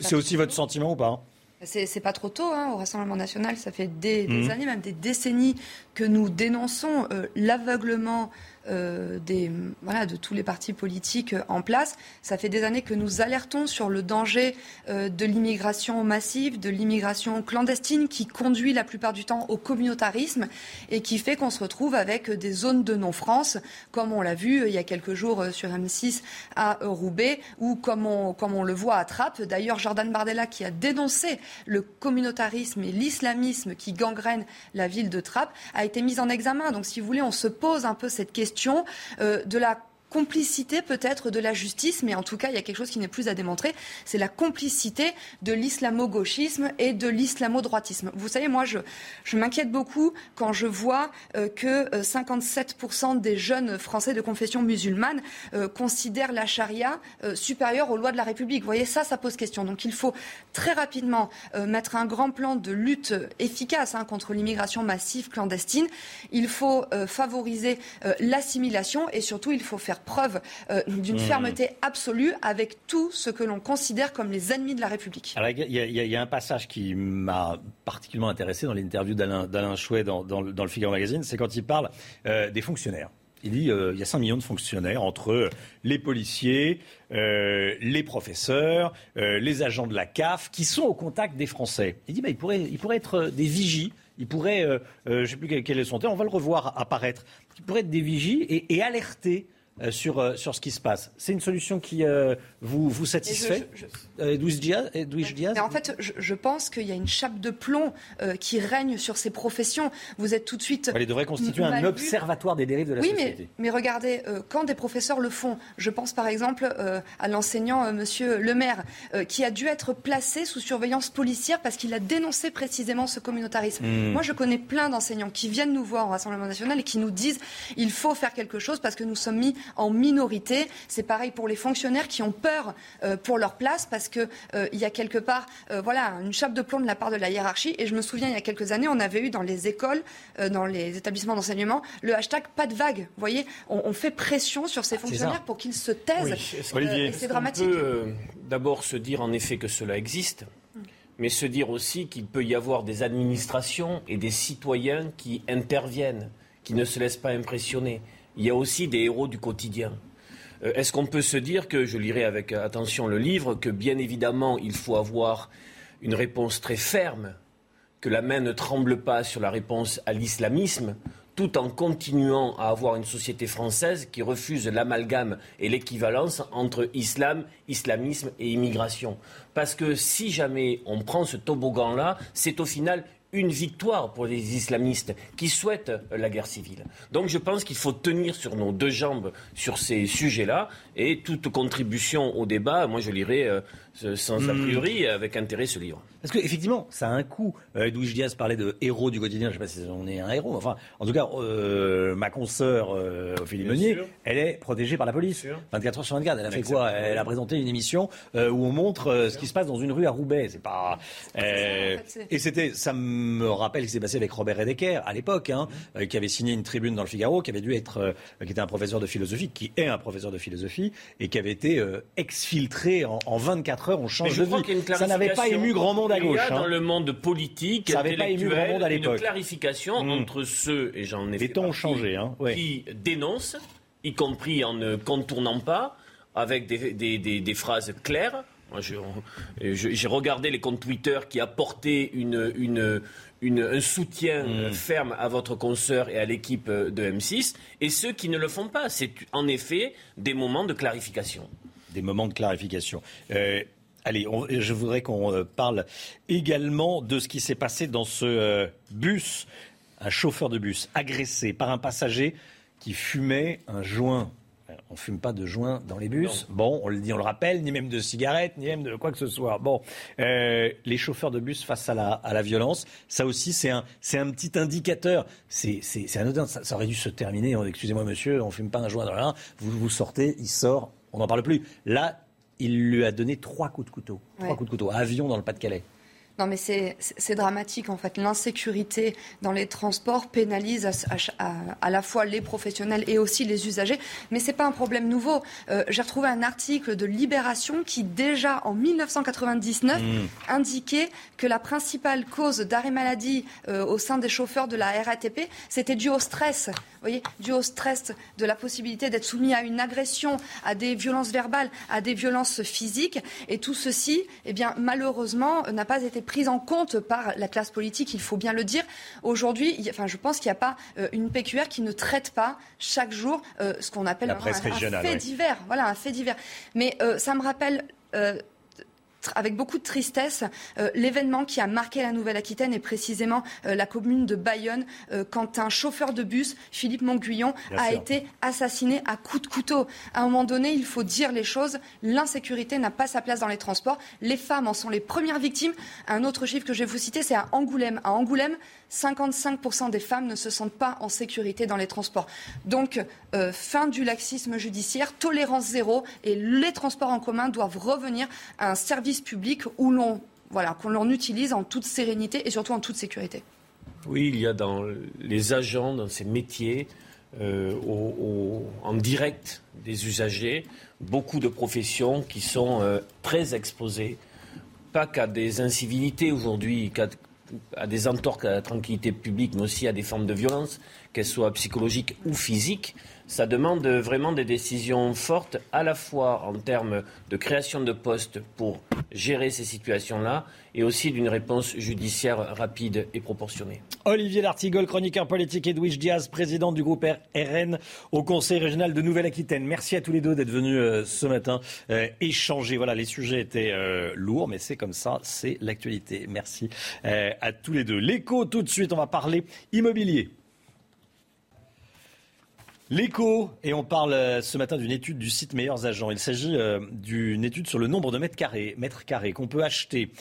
[SPEAKER 1] C'est aussi votre sentiment ou pas?
[SPEAKER 35] C'est pas trop tôt hein, au Rassemblement national. Ça fait des, des
[SPEAKER 1] Mhm.
[SPEAKER 35] années, même des décennies, que nous dénonçons euh, l'aveuglement euh, des, voilà, de tous les partis politiques euh, en place. Ça fait des années que nous alertons sur le danger euh, de l'immigration massive, de l'immigration clandestine qui conduit la plupart du temps au communautarisme et qui fait qu'on se retrouve avec des zones de non-France, comme on l'a vu il y a quelques jours sur M6 à Roubaix, ou comme on, comme on le voit à Trappes. D'ailleurs, Jordan Bardella, qui a dénoncé le communautarisme et l'islamisme qui gangrène la ville de Trappes, a été mis en examen. Donc, si vous voulez, on se pose un peu cette question euh, de la complicité peut-être de la justice, mais en tout cas, il y a quelque chose qui n'est plus à démontrer, c'est la complicité de l'islamo-gauchisme et de l'islamo-droitisme. Vous savez, moi, je, je m'inquiète beaucoup quand je vois euh, que euh, 57% des jeunes Français de confession musulmane euh, considèrent la charia euh, supérieure aux lois de la République. Vous voyez, ça, ça pose question. Donc il faut très rapidement euh, mettre un grand plan de lutte euh, efficace hein, contre l'immigration massive clandestine. Il faut euh, favoriser euh, l'assimilation et surtout, il faut faire preuve euh, d'une
[SPEAKER 1] Mmh.
[SPEAKER 35] fermeté absolue avec tout ce que l'on considère comme les ennemis de la République.
[SPEAKER 1] Alors, il y, a- il y un passage qui m'a particulièrement intéressé dans l'interview d'Alain Chouet dans, dans le- dans le Figaro Magazine, c'est quand il parle euh, des fonctionnaires. Il dit euh, il y a 5 millions de fonctionnaires entre les policiers, euh, les professeurs, euh, les agents de la CAF qui sont au contact des Français. Il dit bah, il, pourrait, il pourrait être des vigies. Il pourrait, je ne sais plus quel, est son terme, on va le revoir apparaître. Il pourrait être des vigies et, et alerter euh, sur, euh, sur ce qui se passe. C'est une solution qui euh, vous, vous satisfait Edwige Diaz,
[SPEAKER 35] Mais En fait, je, je pense qu'il y a une chape de plomb qui règne sur ces professions. Vous êtes tout de suite.
[SPEAKER 1] Elle devrait constituer un observatoire des dérives de la
[SPEAKER 35] oui,
[SPEAKER 1] société.
[SPEAKER 35] Mais, mais regardez, quand des professeurs le font, je pense par exemple à l'enseignant Monsieur Le Maire, qui a dû être placé sous surveillance policière parce qu'il a dénoncé précisément ce communautarisme.
[SPEAKER 1] Hmm.
[SPEAKER 35] Moi, je connais plein d'enseignants qui viennent nous voir au Rassemblement national et qui nous disent il faut faire quelque chose parce que nous sommes mis en minorité. C'est pareil pour les fonctionnaires qui ont peur euh, pour leur place parce qu'il euh, y a quelque part euh, voilà, une chape de plomb de la part de la hiérarchie. Et je me souviens, il y a quelques années, on avait eu dans les écoles, dans les établissements d'enseignement, le hashtag pas de vague. Vous voyez, on, fait pression sur ces fonctionnaires pour qu'ils se taisent.
[SPEAKER 36] et
[SPEAKER 35] c'est dramatique.
[SPEAKER 36] On peut d'abord se dire en effet que cela existe mais se dire aussi qu'il peut y avoir des administrations et des citoyens qui interviennent, qui ne se laissent pas impressionner il y a aussi des héros du quotidien. Euh, est-ce qu'on peut se dire que, je lirai avec attention le livre, que bien évidemment il faut avoir une réponse très ferme, que la main ne tremble pas sur la réponse à l'islamisme, tout en continuant à avoir une société française qui refuse l'amalgame et l'équivalence entre islam, islamisme et immigration? Parce que si jamais on prend ce toboggan-là, c'est au final une victoire pour les islamistes qui souhaitent la guerre civile. Donc je pense qu'il faut tenir sur nos deux jambes sur ces sujets-là et toute contribution au débat, moi je lirai euh, sans a hmm. priori avec intérêt ce livre.
[SPEAKER 1] Parce qu'effectivement, ça a un coût. Euh, Edwige Diaz parlait de héros du quotidien. Je ne sais pas si on est un héros. Enfin, en tout cas, euh, ma consoeur euh, Ophélie Meunier, elle est protégée par la police. 24 heures sur 24. Elle a fait quoi? Elle a présenté une émission euh, où on montre ce qui se passe dans une rue à Roubaix. C'est pas. et c'était, ça me rappelle ce qui s'est passé avec Robert Redeker à l'époque, hein, qui avait signé une tribune dans le Figaro, qui avait dû être, qui était un professeur de philosophie, qui est un professeur de philosophie, et qui avait été exfiltré en, en 24 heures. On change de vie. Ça n'avait pas ému grand monde
[SPEAKER 36] il y
[SPEAKER 1] a
[SPEAKER 36] dans hein. le monde politique,
[SPEAKER 1] ça pas ému monde à
[SPEAKER 36] une clarification hmm. entre ceux, et j'en ai
[SPEAKER 1] Les temps ont changé, hein.
[SPEAKER 36] qui dénoncent, y compris en ne contournant pas, avec des, des, des, phrases claires. J'ai regardé les comptes Twitter qui apportaient une, une, une, un soutien hmm. ferme à votre consoeur et à l'équipe de M6, et ceux qui ne le font pas. C'est en effet des moments de clarification.
[SPEAKER 1] Des moments de clarification. Euh, Allez, je voudrais qu'on euh, parle également de ce qui s'est passé dans ce euh, bus. Un chauffeur de bus agressé par un passager qui fumait un joint. On fume pas de joint dans les bus. Bon, on le dit, on le rappelle, ni même de cigarettes, ni même de quoi que ce soit. Bon, euh, les chauffeurs de bus face à la, à la violence, ça aussi, c'est un, c'est un petit indicateur. C'est, c'est, anodin. Ça, ça, aurait dû se terminer. Excusez-moi, monsieur, on fume pas un joint dans l'un. Vous, vous sortez, il sort, on n'en parle plus. Là, il lui a donné trois coups de couteau. Trois coups de couteau. Avion dans le Pas-de-Calais.
[SPEAKER 35] Non, mais c'est dramatique en fait. L'insécurité dans les transports pénalise à, la fois les professionnels et aussi les usagers. Mais ce n'est pas un problème nouveau. Euh, j'ai retrouvé un article de Libération qui, déjà en 1999, mmh. indiquait que la principale cause d'arrêt maladie euh, au sein des chauffeurs de la RATP, c'était dû au stress. Vous voyez, dû au stress de la possibilité d'être soumis à une agression, à des violences verbales, à des violences physiques. Et tout ceci, eh bien, malheureusement, n'a pas été prise en compte par la classe politique, il faut bien le dire. Aujourd'hui, enfin, je pense qu'il n'y a pas euh, une PQR qui ne traite pas chaque jour euh, ce qu'on appelle
[SPEAKER 1] un, fait
[SPEAKER 35] divers. Voilà, un fait divers. Mais euh, ça me rappelle avec beaucoup de tristesse euh, l'événement qui a marqué la Nouvelle-Aquitaine et précisément euh, la commune de Bayonne euh, quand un chauffeur de bus, Philippe Montguyon, a été assassiné à coups de couteau. À un moment donné, il faut dire les choses. L'insécurité n'a pas sa place dans les transports. Les femmes en sont les premières victimes. Un autre chiffre que je vais vous citer, c'est à Angoulême. À Angoulême, 55% des femmes ne se sentent pas en sécurité dans les transports. Donc, fin du laxisme judiciaire, tolérance zéro, et les transports en commun doivent revenir à un service public où l'on voilà, qu'on l'on utilise en toute sérénité et surtout en toute sécurité.
[SPEAKER 36] Oui, il y a dans les agents, dans ces métiers, euh, en direct des usagers, beaucoup de professions qui sont euh, très exposées, pas qu'à des incivilités aujourd'hui, à des entorques à la tranquillité publique, mais aussi à des formes de violence, qu'elles soient psychologiques ou physiques. Ça demande vraiment des décisions fortes, à la fois en termes de création de postes pour gérer ces situations-là, et aussi d'une réponse judiciaire rapide et proportionnée.
[SPEAKER 1] Olivier Lartigol, chroniqueur politique, Edwige Diaz, président du groupe RN au Conseil régional de Nouvelle-Aquitaine. Merci à tous les deux d'être venus euh, ce matin euh, échanger. Voilà, les sujets étaient euh, lourds, mais c'est comme ça, c'est l'actualité. Merci à tous les deux. L'écho, tout de suite, on va parler immobilier. L'écho, et on parle ce matin d'une étude du site Meilleurs Agents. Il s'agit d'une étude sur le nombre de mètres carrés, mètres carrés qu'on peut acheter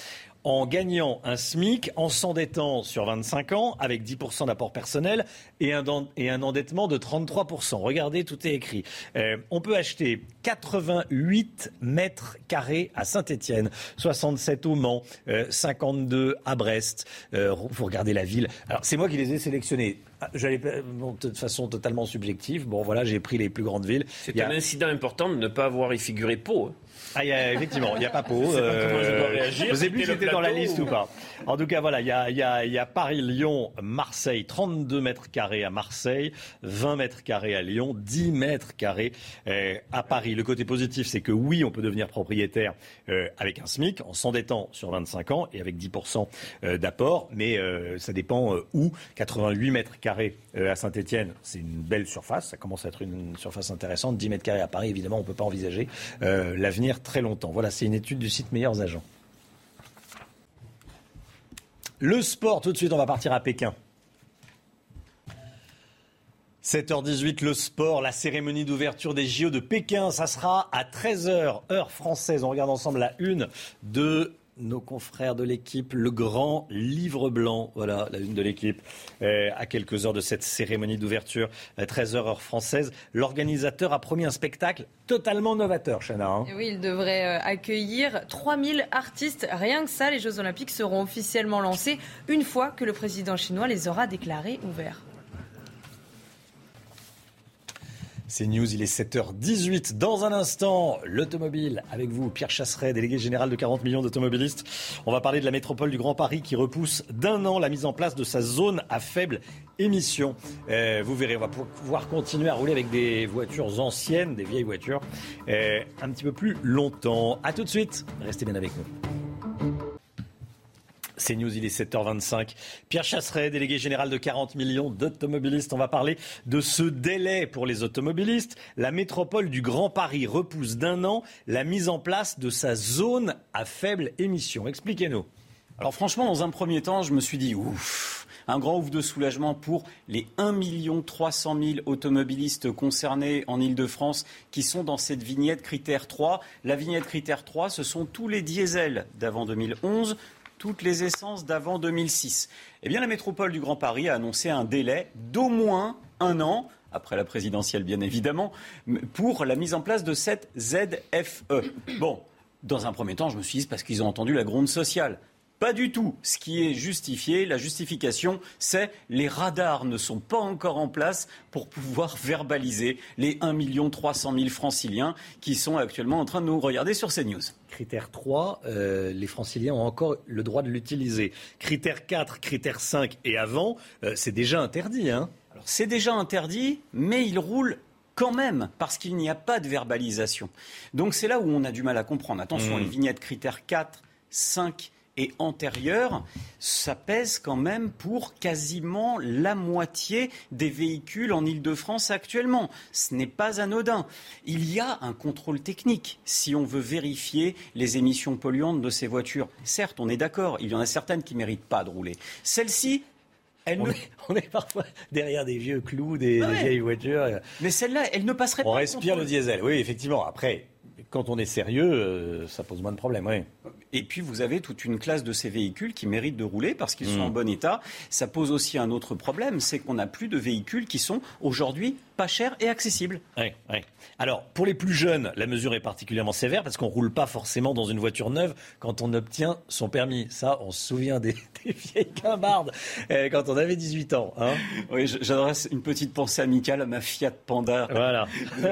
[SPEAKER 1] en gagnant un SMIC, en s'endettant sur 25 ans avec 10% d'apport personnel et un, et un, endettement de 33%. Regardez, tout est écrit. Euh, on peut acheter 88 mètres carrés à Saint-Étienne, 67 au Mans, 52 euh, à Brest. Euh, vous regardez la ville. Alors c'est moi qui les ai sélectionnés. Ah, j'allais de façon totalement subjective. Bon voilà, j'ai pris les plus grandes villes.
[SPEAKER 36] C'est un incident important de ne pas avoir y figuré Pau. Hein.
[SPEAKER 1] Ah, y a, effectivement, il n'y a pas Pau. (laughs) Euh, je sais plus si c'était dans la liste ou pas. En tout cas, voilà, il y a, y, a, y a, Paris, Lyon, Marseille, 32 mètres carrés à Marseille, 20 mètres carrés à Lyon, 10 mètres carrés euh, à Paris. Le côté positif, c'est que oui, on peut devenir propriétaire euh, avec un SMIC, en s'endettant sur 25 ans et avec 10% euh, d'apport, mais euh, ça dépend où. 88 mètres carrés à Saint-Etienne, c'est une belle surface, ça commence à être une surface intéressante. 10 mètres carrés à Paris, évidemment, on ne peut pas envisager l'avenir très longtemps. Voilà, c'est une étude du site Meilleurs Agents. Le sport, tout de suite, on va partir à Pékin. 7h18, le sport, la cérémonie d'ouverture des JO de Pékin, ça sera à 13h, heure française. On regarde ensemble la une de nos confrères de l'équipe, le grand livre blanc, voilà la une de l'équipe, euh, à quelques heures de cette cérémonie d'ouverture, 13h heure française. L'organisateur a promis un spectacle totalement novateur, Chana. Hein.
[SPEAKER 2] oui, il devrait euh, accueillir 3000 artistes. Rien que ça, les Jeux Olympiques seront officiellement lancés une fois que le président chinois les aura déclarés ouverts.
[SPEAKER 1] C'est News, il est 7h18. Dans un instant, l'automobile avec vous, Pierre Chasseret, délégué général de 40 millions d'automobilistes. On va parler de la métropole du Grand Paris qui repousse d'un an la mise en place de sa zone à faible émission. Euh, vous verrez, on va pouvoir continuer à rouler avec des voitures anciennes, des vieilles voitures, euh, un petit peu plus longtemps. A tout de suite, restez bien avec nous. C'est News, il est 7h25. Pierre Chasseret, délégué général de 40 millions d'automobilistes. On va parler de ce délai pour les automobilistes. La métropole du Grand Paris repousse d'un an la mise en place de sa zone à faible émission. Expliquez-nous.
[SPEAKER 37] Alors franchement, dans un premier temps, je me suis dit, ouf, un grand ouf de soulagement pour les 1 300 000 automobilistes concernés en Ile-de-France qui sont dans cette vignette critère 3. La vignette critère 3, ce sont tous les diesels d'avant 2011, toutes les essences d'avant 2006. Eh bien, la métropole du Grand Paris a annoncé un délai d'au moins un an après la présidentielle bien évidemment, pour la mise en place de cette ZFE. Bon, dans un premier temps, je me suis dit, parce qu'ils ont entendu la gronde sociale. Pas du tout. Ce qui est justifié, la justification, c'est les radars ne sont pas encore en place pour pouvoir (laughs) verbaliser les 1 300 000 franciliens qui sont actuellement en train de nous regarder sur CNews.
[SPEAKER 1] Critère 3, euh, les franciliens ont encore le droit de l'utiliser. Critère 4, critère 5 et avant, euh, c'est déjà interdit. Hein
[SPEAKER 37] Alors c'est déjà interdit, mais il roule quand même, parce qu'il n'y a pas de verbalisation. Donc c'est là où on a du mal à comprendre. Attention, mmh. les vignettes critères 4, 5 et antérieure, ça pèse quand même pour quasiment la moitié des véhicules en Ile-de-France actuellement. Ce n'est pas anodin. Il y a un contrôle technique si on veut vérifier les émissions polluantes de ces voitures. Certes, on est d'accord, il y en a certaines qui ne méritent pas de rouler. Celle-ci,
[SPEAKER 1] elle on, est, on, est, parfois derrière des vieux clous, des, vieilles voitures.
[SPEAKER 37] Mais celle-là, elle ne passerait
[SPEAKER 1] pas.
[SPEAKER 37] On
[SPEAKER 1] respire le diesel, oui, effectivement. Après, quand on est sérieux, euh, ça pose moins de problèmes. Oui.
[SPEAKER 37] Et puis vous avez toute une classe de ces véhicules qui méritent de rouler parce qu'ils sont mm. en bon état. Ça pose aussi un autre problème, c'est qu'on n'a plus de véhicules qui sont aujourd'hui pas chers et accessibles.
[SPEAKER 1] Oui, oui. Alors, pour les plus jeunes, la mesure est particulièrement sévère parce qu'on ne roule pas forcément dans une voiture neuve quand on obtient son permis. Ça, on se souvient des, (laughs) vieilles quimbardes euh, quand on avait 18 ans. Hein.
[SPEAKER 37] oui, j'adresse une petite pensée amicale à ma Fiat Panda
[SPEAKER 1] voilà.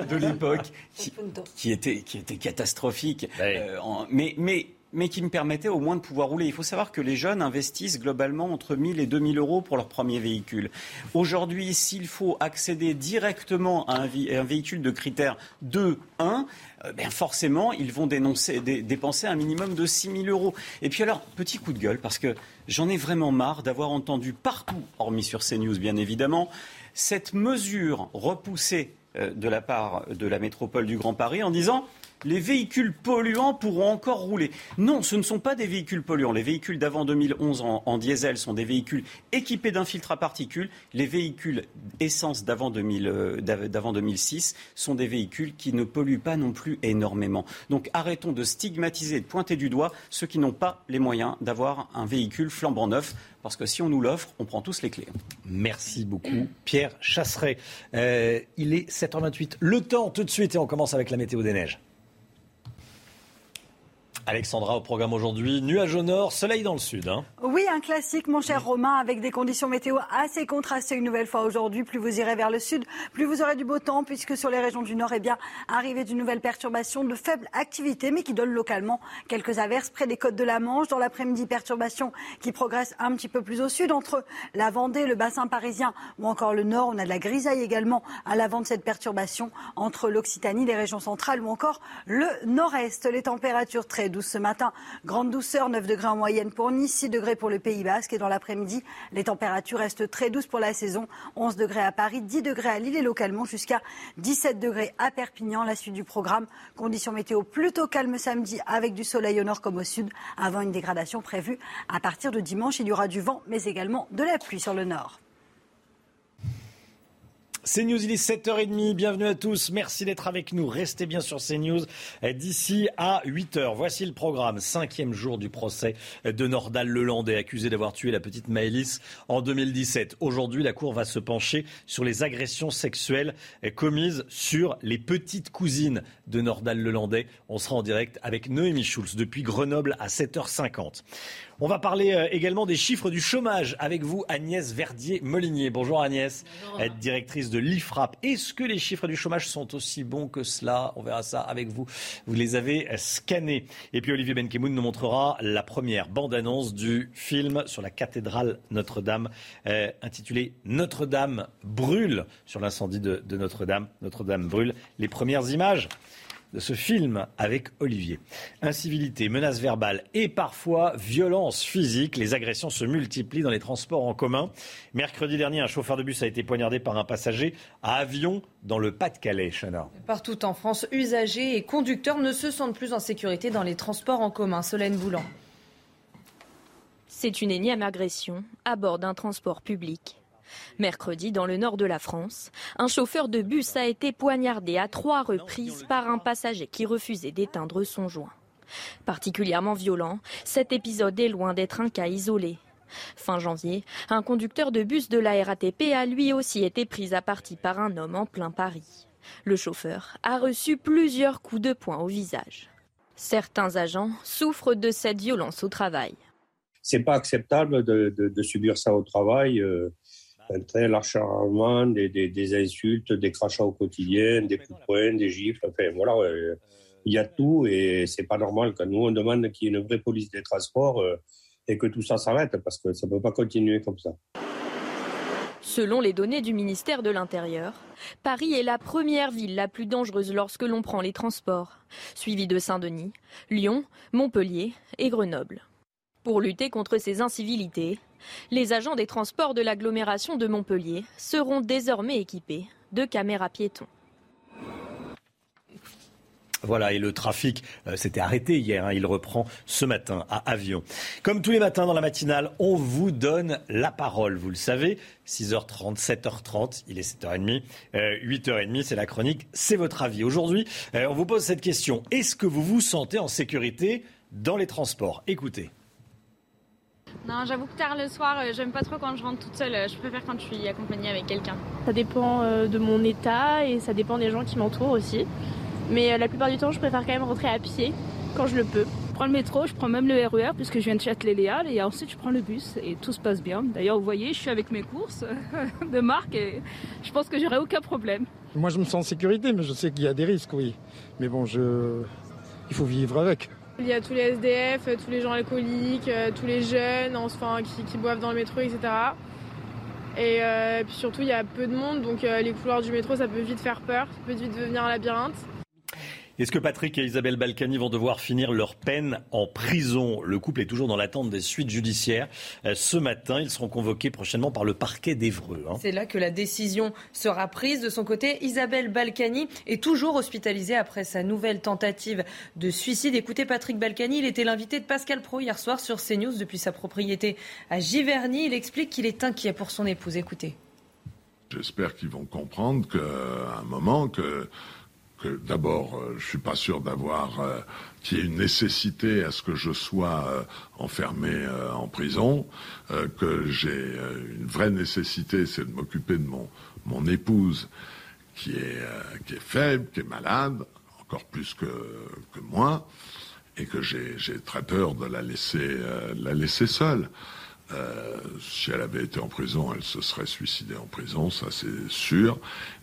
[SPEAKER 37] de, l'époque (laughs) qui, était, qui était catastrophique. Euh, mais, mais mais qui me permettait au moins de pouvoir rouler. Il faut savoir que les jeunes investissent globalement entre 1000 et 2000 euros pour leur premier véhicule. Aujourd'hui, s'il faut accéder directement à un, véhicule de critère 2, 1, euh, ben forcément, ils vont dépenser un minimum de 6 000 euros. Et puis alors, petit coup de gueule, parce que j'en ai vraiment marre d'avoir entendu partout, hormis sur CNews bien évidemment, cette mesure repoussée euh, de la part de la métropole du Grand Paris en disant les véhicules polluants pourront encore rouler. Non, ce ne sont pas des véhicules polluants. Les véhicules d'avant 2011 en, diesel sont des véhicules équipés d'un filtre à particules. Les véhicules essence d'avant 2006 euh, sont des véhicules qui ne polluent pas non plus énormément. Donc arrêtons de stigmatiser et de pointer du doigt ceux qui n'ont pas les moyens d'avoir un véhicule flambant neuf parce que si on nous l'offre, on prend tous les clés.
[SPEAKER 1] Merci beaucoup, Pierre Chasseret. Euh, il est 7h28. Le temps tout de suite et on commence avec la météo des neiges. Alexandra, au programme aujourd'hui, nuage au nord, soleil dans le sud. Hein.
[SPEAKER 20] Oui, un classique, mon cher Romain, avec des conditions météo assez contrastées une nouvelle fois aujourd'hui. Plus vous irez vers le sud, plus vous aurez du beau temps, puisque sur les régions du nord, eh bien, arrivée d'une nouvelle perturbation de faible activité, mais qui donne localement quelques averses près des côtes de la Manche. Dans l'après-midi, perturbation qui progresse un petit peu plus au sud, entre la Vendée, le bassin parisien ou encore le nord. On a de la grisaille également à l'avant de cette perturbation entre l'Occitanie, les régions centrales ou encore le nord-est. Les températures très douces ce matin. Grande douceur, 9 degrés en moyenne pour Nice, 6 degrés pour le Pays Basque. Et dans l'après-midi, les températures restent très douces pour la saison. 11 degrés à Paris, 10 degrés à Lille et localement jusqu'à 17 degrés à Perpignan. La suite du programme, conditions météo plutôt calmes samedi avec du soleil au nord comme au sud, avant une dégradation prévue à partir de dimanche. Il y aura du vent, mais également de la pluie sur le nord.
[SPEAKER 1] CNews, il est 7h30. Bienvenue à tous. Merci d'être avec nous. Restez bien sur CNews d'ici à 8h. Voici le programme. Cinquième jour du procès de Nordal Lelandais, accusé d'avoir tué la petite Maëlys en 2017. Aujourd'hui, la Cour va se pencher sur les agressions sexuelles commises sur les petites cousines de Nordal Lelandais. On sera en direct avec Noémie Schulz depuis Grenoble à 7h50. On va parler euh, également des chiffres du chômage avec vous, Agnès Verdier-Molinier. Bonjour Agnès, Bonjour. directrice de l'IFRAP. Est-ce que les chiffres du chômage sont aussi bons que cela? On verra ça avec vous. Vous les avez scannés. Et puis Olivier Benkemoun nous montrera la première bande-annonce du film sur la cathédrale Notre-Dame, euh, intitulé Notre-Dame brûle, sur l'incendie de Notre-Dame. Notre-Dame brûle. Les premières images de ce film avec Olivier. Incivilité, menaces verbales et parfois violence physique. Les agressions se multiplient dans les transports en commun. Mercredi dernier, un chauffeur de bus a été poignardé par un passager à avion dans le Pas-de-Calais, Chana.
[SPEAKER 2] Partout en France, usagers et conducteurs ne se sentent plus en sécurité dans les transports en commun. Solène Boulan.
[SPEAKER 7] C'est une énième agression à bord d'un transport public. Mercredi, dans le nord de la France, un chauffeur de bus a été poignardé à trois reprises par un passager qui refusait d'éteindre son joint. Particulièrement violent, cet épisode est loin d'être un cas isolé. Fin janvier, un conducteur de bus de la RATP a lui aussi été pris à partie par un homme en plein Paris. Le chauffeur a reçu plusieurs coups de poing au visage. Certains agents souffrent de cette violence au travail.
[SPEAKER 21] C'est pas acceptable de, subir ça au travail. Euh, un tel acharnement, des, des, insultes, des crachats au quotidien, des coups de poing, des gifles. Enfin, voilà, il y a tout et c'est pas normal. Quand nous, on demande qu'il y ait une vraie police des transports euh, et que tout ça s'arrête parce que ça ne peut pas continuer comme ça.
[SPEAKER 7] Selon les données du ministère de l'Intérieur, Paris est la première ville la plus dangereuse lorsque l'on prend les transports, suivi de Saint-Denis, Lyon, Montpellier et Grenoble. Pour lutter contre ces incivilités, les agents des transports de l'agglomération de Montpellier seront désormais équipés de caméras piétons.
[SPEAKER 1] Voilà, et le trafic euh, s'était arrêté hier, hein. il reprend ce matin à Avion. Comme tous les matins dans la matinale, on vous donne la parole, vous le savez, 6h30, 7h30, il est 7h30, 8h30, c'est la chronique, c'est votre avis. Aujourd'hui, euh, on vous pose cette question, est-ce que vous vous sentez en sécurité dans les transports? Écoutez.
[SPEAKER 38] Non, j'avoue que tard le soir, euh, j'aime pas trop quand je rentre toute seule. Euh, je préfère quand je suis accompagnée avec quelqu'un.
[SPEAKER 23] Ça dépend euh, de mon état et ça dépend des gens qui m'entourent aussi. Mais la plupart du temps, je préfère quand même rentrer à pied quand je le peux.
[SPEAKER 24] Je prends le métro, je prends même le RER e puisque je viens de Châtelet-Léal et ensuite je prends le bus et tout se passe bien. D'ailleurs, vous voyez, je suis avec mes courses (laughs) de marque et je pense que j'aurai aucun problème.
[SPEAKER 19] Moi, je me sens en sécurité, mais je sais qu'il y a des risques, oui. Mais bon, je... il faut vivre avec.
[SPEAKER 23] Il y a tous les SDF, tous les gens alcooliques, tous les jeunes enfin, qui, boivent dans le métro, etc. Et, et puis surtout, il y a peu de monde, donc les couloirs du métro, ça peut vite faire peur, ça peut vite devenir un labyrinthe.
[SPEAKER 1] Est-ce que Patrick et Isabelle Balkany vont devoir finir leur peine en prison? Le couple est toujours dans l'attente des suites judiciaires. Euh, ce matin, ils seront convoqués prochainement par le parquet d'Evreux.
[SPEAKER 2] Hein. C'est là que la décision sera prise. De son côté, Isabelle Balkany est toujours hospitalisée après sa nouvelle tentative de suicide. Écoutez Patrick Balkany, il était l'invité de Pascal Pro hier soir sur CNews depuis sa propriété à Giverny. Il explique qu'il est inquiet pour son épouse. Écoutez.
[SPEAKER 4] J'espère qu'ils vont comprendre qu'à un moment que d'abord, euh, je suis pas sûr d'avoir euh, qu'il y ait une nécessité à ce que je sois euh, enfermé en prison, que j'ai une vraie nécessité, c'est de m'occuper de mon mon épouse qui est qui est faible, qui est malade, encore plus que que moi, et que j'ai très peur de la laisser la laisser seule. Euh, si elle avait été en prison, elle se serait suicidée en prison, ça c'est sûr.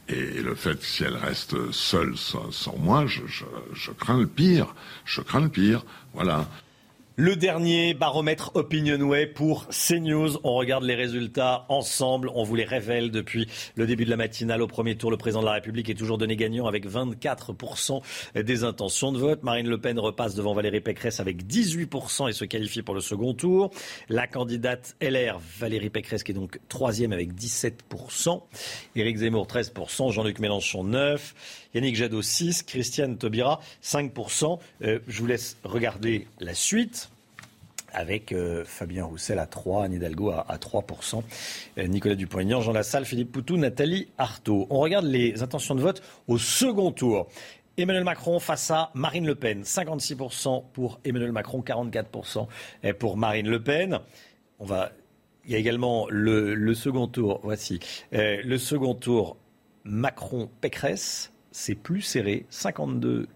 [SPEAKER 4] Et le fait que si elle reste seule sans, moi, je, je, crains le pire. Je crains le pire. Voilà.
[SPEAKER 1] Le dernier baromètre OpinionWay pour CNews. On regarde les résultats ensemble. On vous les révèle depuis le début de la matinale. Au premier tour, le président de la République est toujours donné gagnant avec 24% des intentions de vote. Marine Le Pen repasse devant Valérie Pécresse avec 18% et se qualifie pour le second tour. La candidate LR, Valérie Pécresse, qui est donc troisième avec 17%. Éric Zemmour, 13%. Jean-Luc Mélenchon, 9%. Yannick Jadot 6, Christiane Taubira 5%. Euh, je vous laisse regarder la suite avec euh, Fabien Roussel à 3, Anne Hidalgo à, 3%, euh, Nicolas Dupont-Aignan, Jean Lassalle, Philippe Poutou, Nathalie Arthaud. On regarde les intentions de vote au second tour. Emmanuel Macron face à Marine Le Pen. 56% pour Emmanuel Macron, 44% pour Marine Le Pen. On va... Il y a également le, second tour. Voici. le second tour, Macron-Pécresse c'est plus serré, 52-48,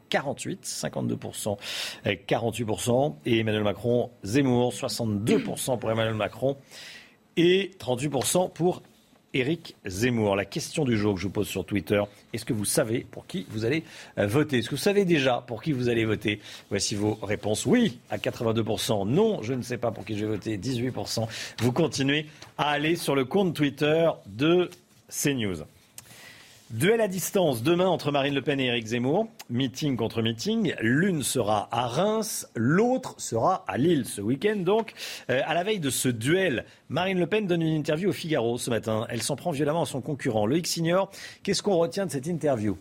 [SPEAKER 1] 52%, 48%, et Emmanuel Macron, Zemmour, 62% pour Emmanuel Macron et 38% pour Éric Zemmour. La question du jour que je vous pose sur Twitter, est-ce que vous savez pour qui vous allez euh, voter? Est-ce que vous savez déjà pour qui vous allez voter? Voici vos réponses. Oui à 82%, non, je ne sais pas pour qui je vais voter, 18%. Vous continuez à aller sur le compte Twitter de CNews. Duel à distance demain entre Marine Le Pen et Éric Zemmour. Meeting contre meeting. L'une sera à Reims, l'autre sera à Lille ce week-end. Donc, euh, à la veille de ce duel, Marine Le Pen donne une interview au Figaro ce matin. Elle s'en prend violemment à son concurrent. Loïc Signor, qu'est-ce qu'on retient de cette interview?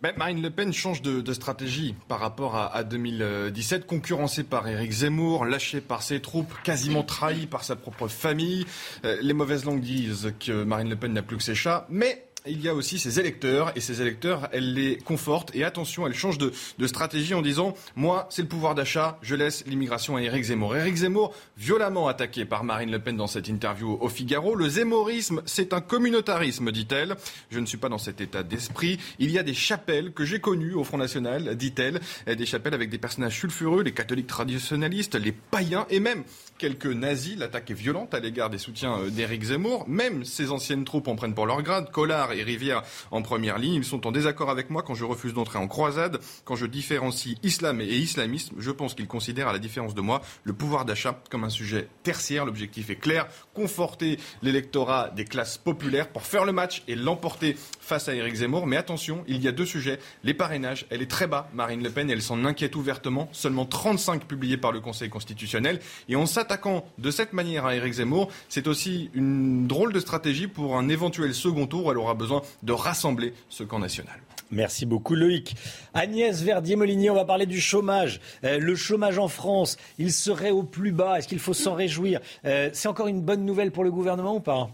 [SPEAKER 5] Ben, Marine Le Pen change de, stratégie par rapport à, 2017, concurrencée par Éric Zemmour, lâchée par ses troupes, quasiment trahie par sa propre famille. Euh, les mauvaises langues disent que Marine Le Pen n'a plus que ses chats, mais il y a aussi ses électeurs, et ces électeurs, elle les conforte, et attention, elle change de, stratégie en disant, moi, c'est le pouvoir d'achat, je laisse l'immigration à Éric Zemmour. Éric Zemmour, violemment attaqué par Marine Le Pen dans cette interview au Figaro, le zémorisme, c'est un communautarisme, dit-elle. Je ne suis pas dans cet état d'esprit. Il y a des chapelles que j'ai connues au Front National, dit-elle, des chapelles avec des personnages sulfureux, les catholiques traditionnalistes, les païens, et même quelques nazis. L'attaque est violente à l'égard des soutiens euh, d'Éric Zemmour. Même ses anciennes troupes en prennent pour leur grade. Collard et Rivière en première ligne. Ils sont en désaccord avec moi quand je refuse d'entrer en croisade, quand je différencie islam et islamisme. Je pense qu'ils considèrent, à la différence de moi, le pouvoir d'achat comme un sujet tertiaire. L'objectif est clair, conforter l'électorat des classes populaires pour faire le match et l'emporter face à Éric Zemmour. Mais attention, il y a deux sujets. Les parrainages, elle est très bas, Marine Le Pen, elle s'en inquiète ouvertement. Seulement 35 publiés par le Conseil constitutionnel. Et on s'attaquant de cette manière à Éric Zemmour, c'est aussi une drôle de stratégie pour un éventuel second tour où elle aura besoin de rassembler ce camp national.
[SPEAKER 1] Merci beaucoup Loïc. Agnès Verdier-Molinier, on va parler du chômage. Euh, le chômage en France, il serait au plus bas. Est-ce qu'il faut s'en réjouir? Euh, C'est encore une bonne nouvelle pour le gouvernement ou pas?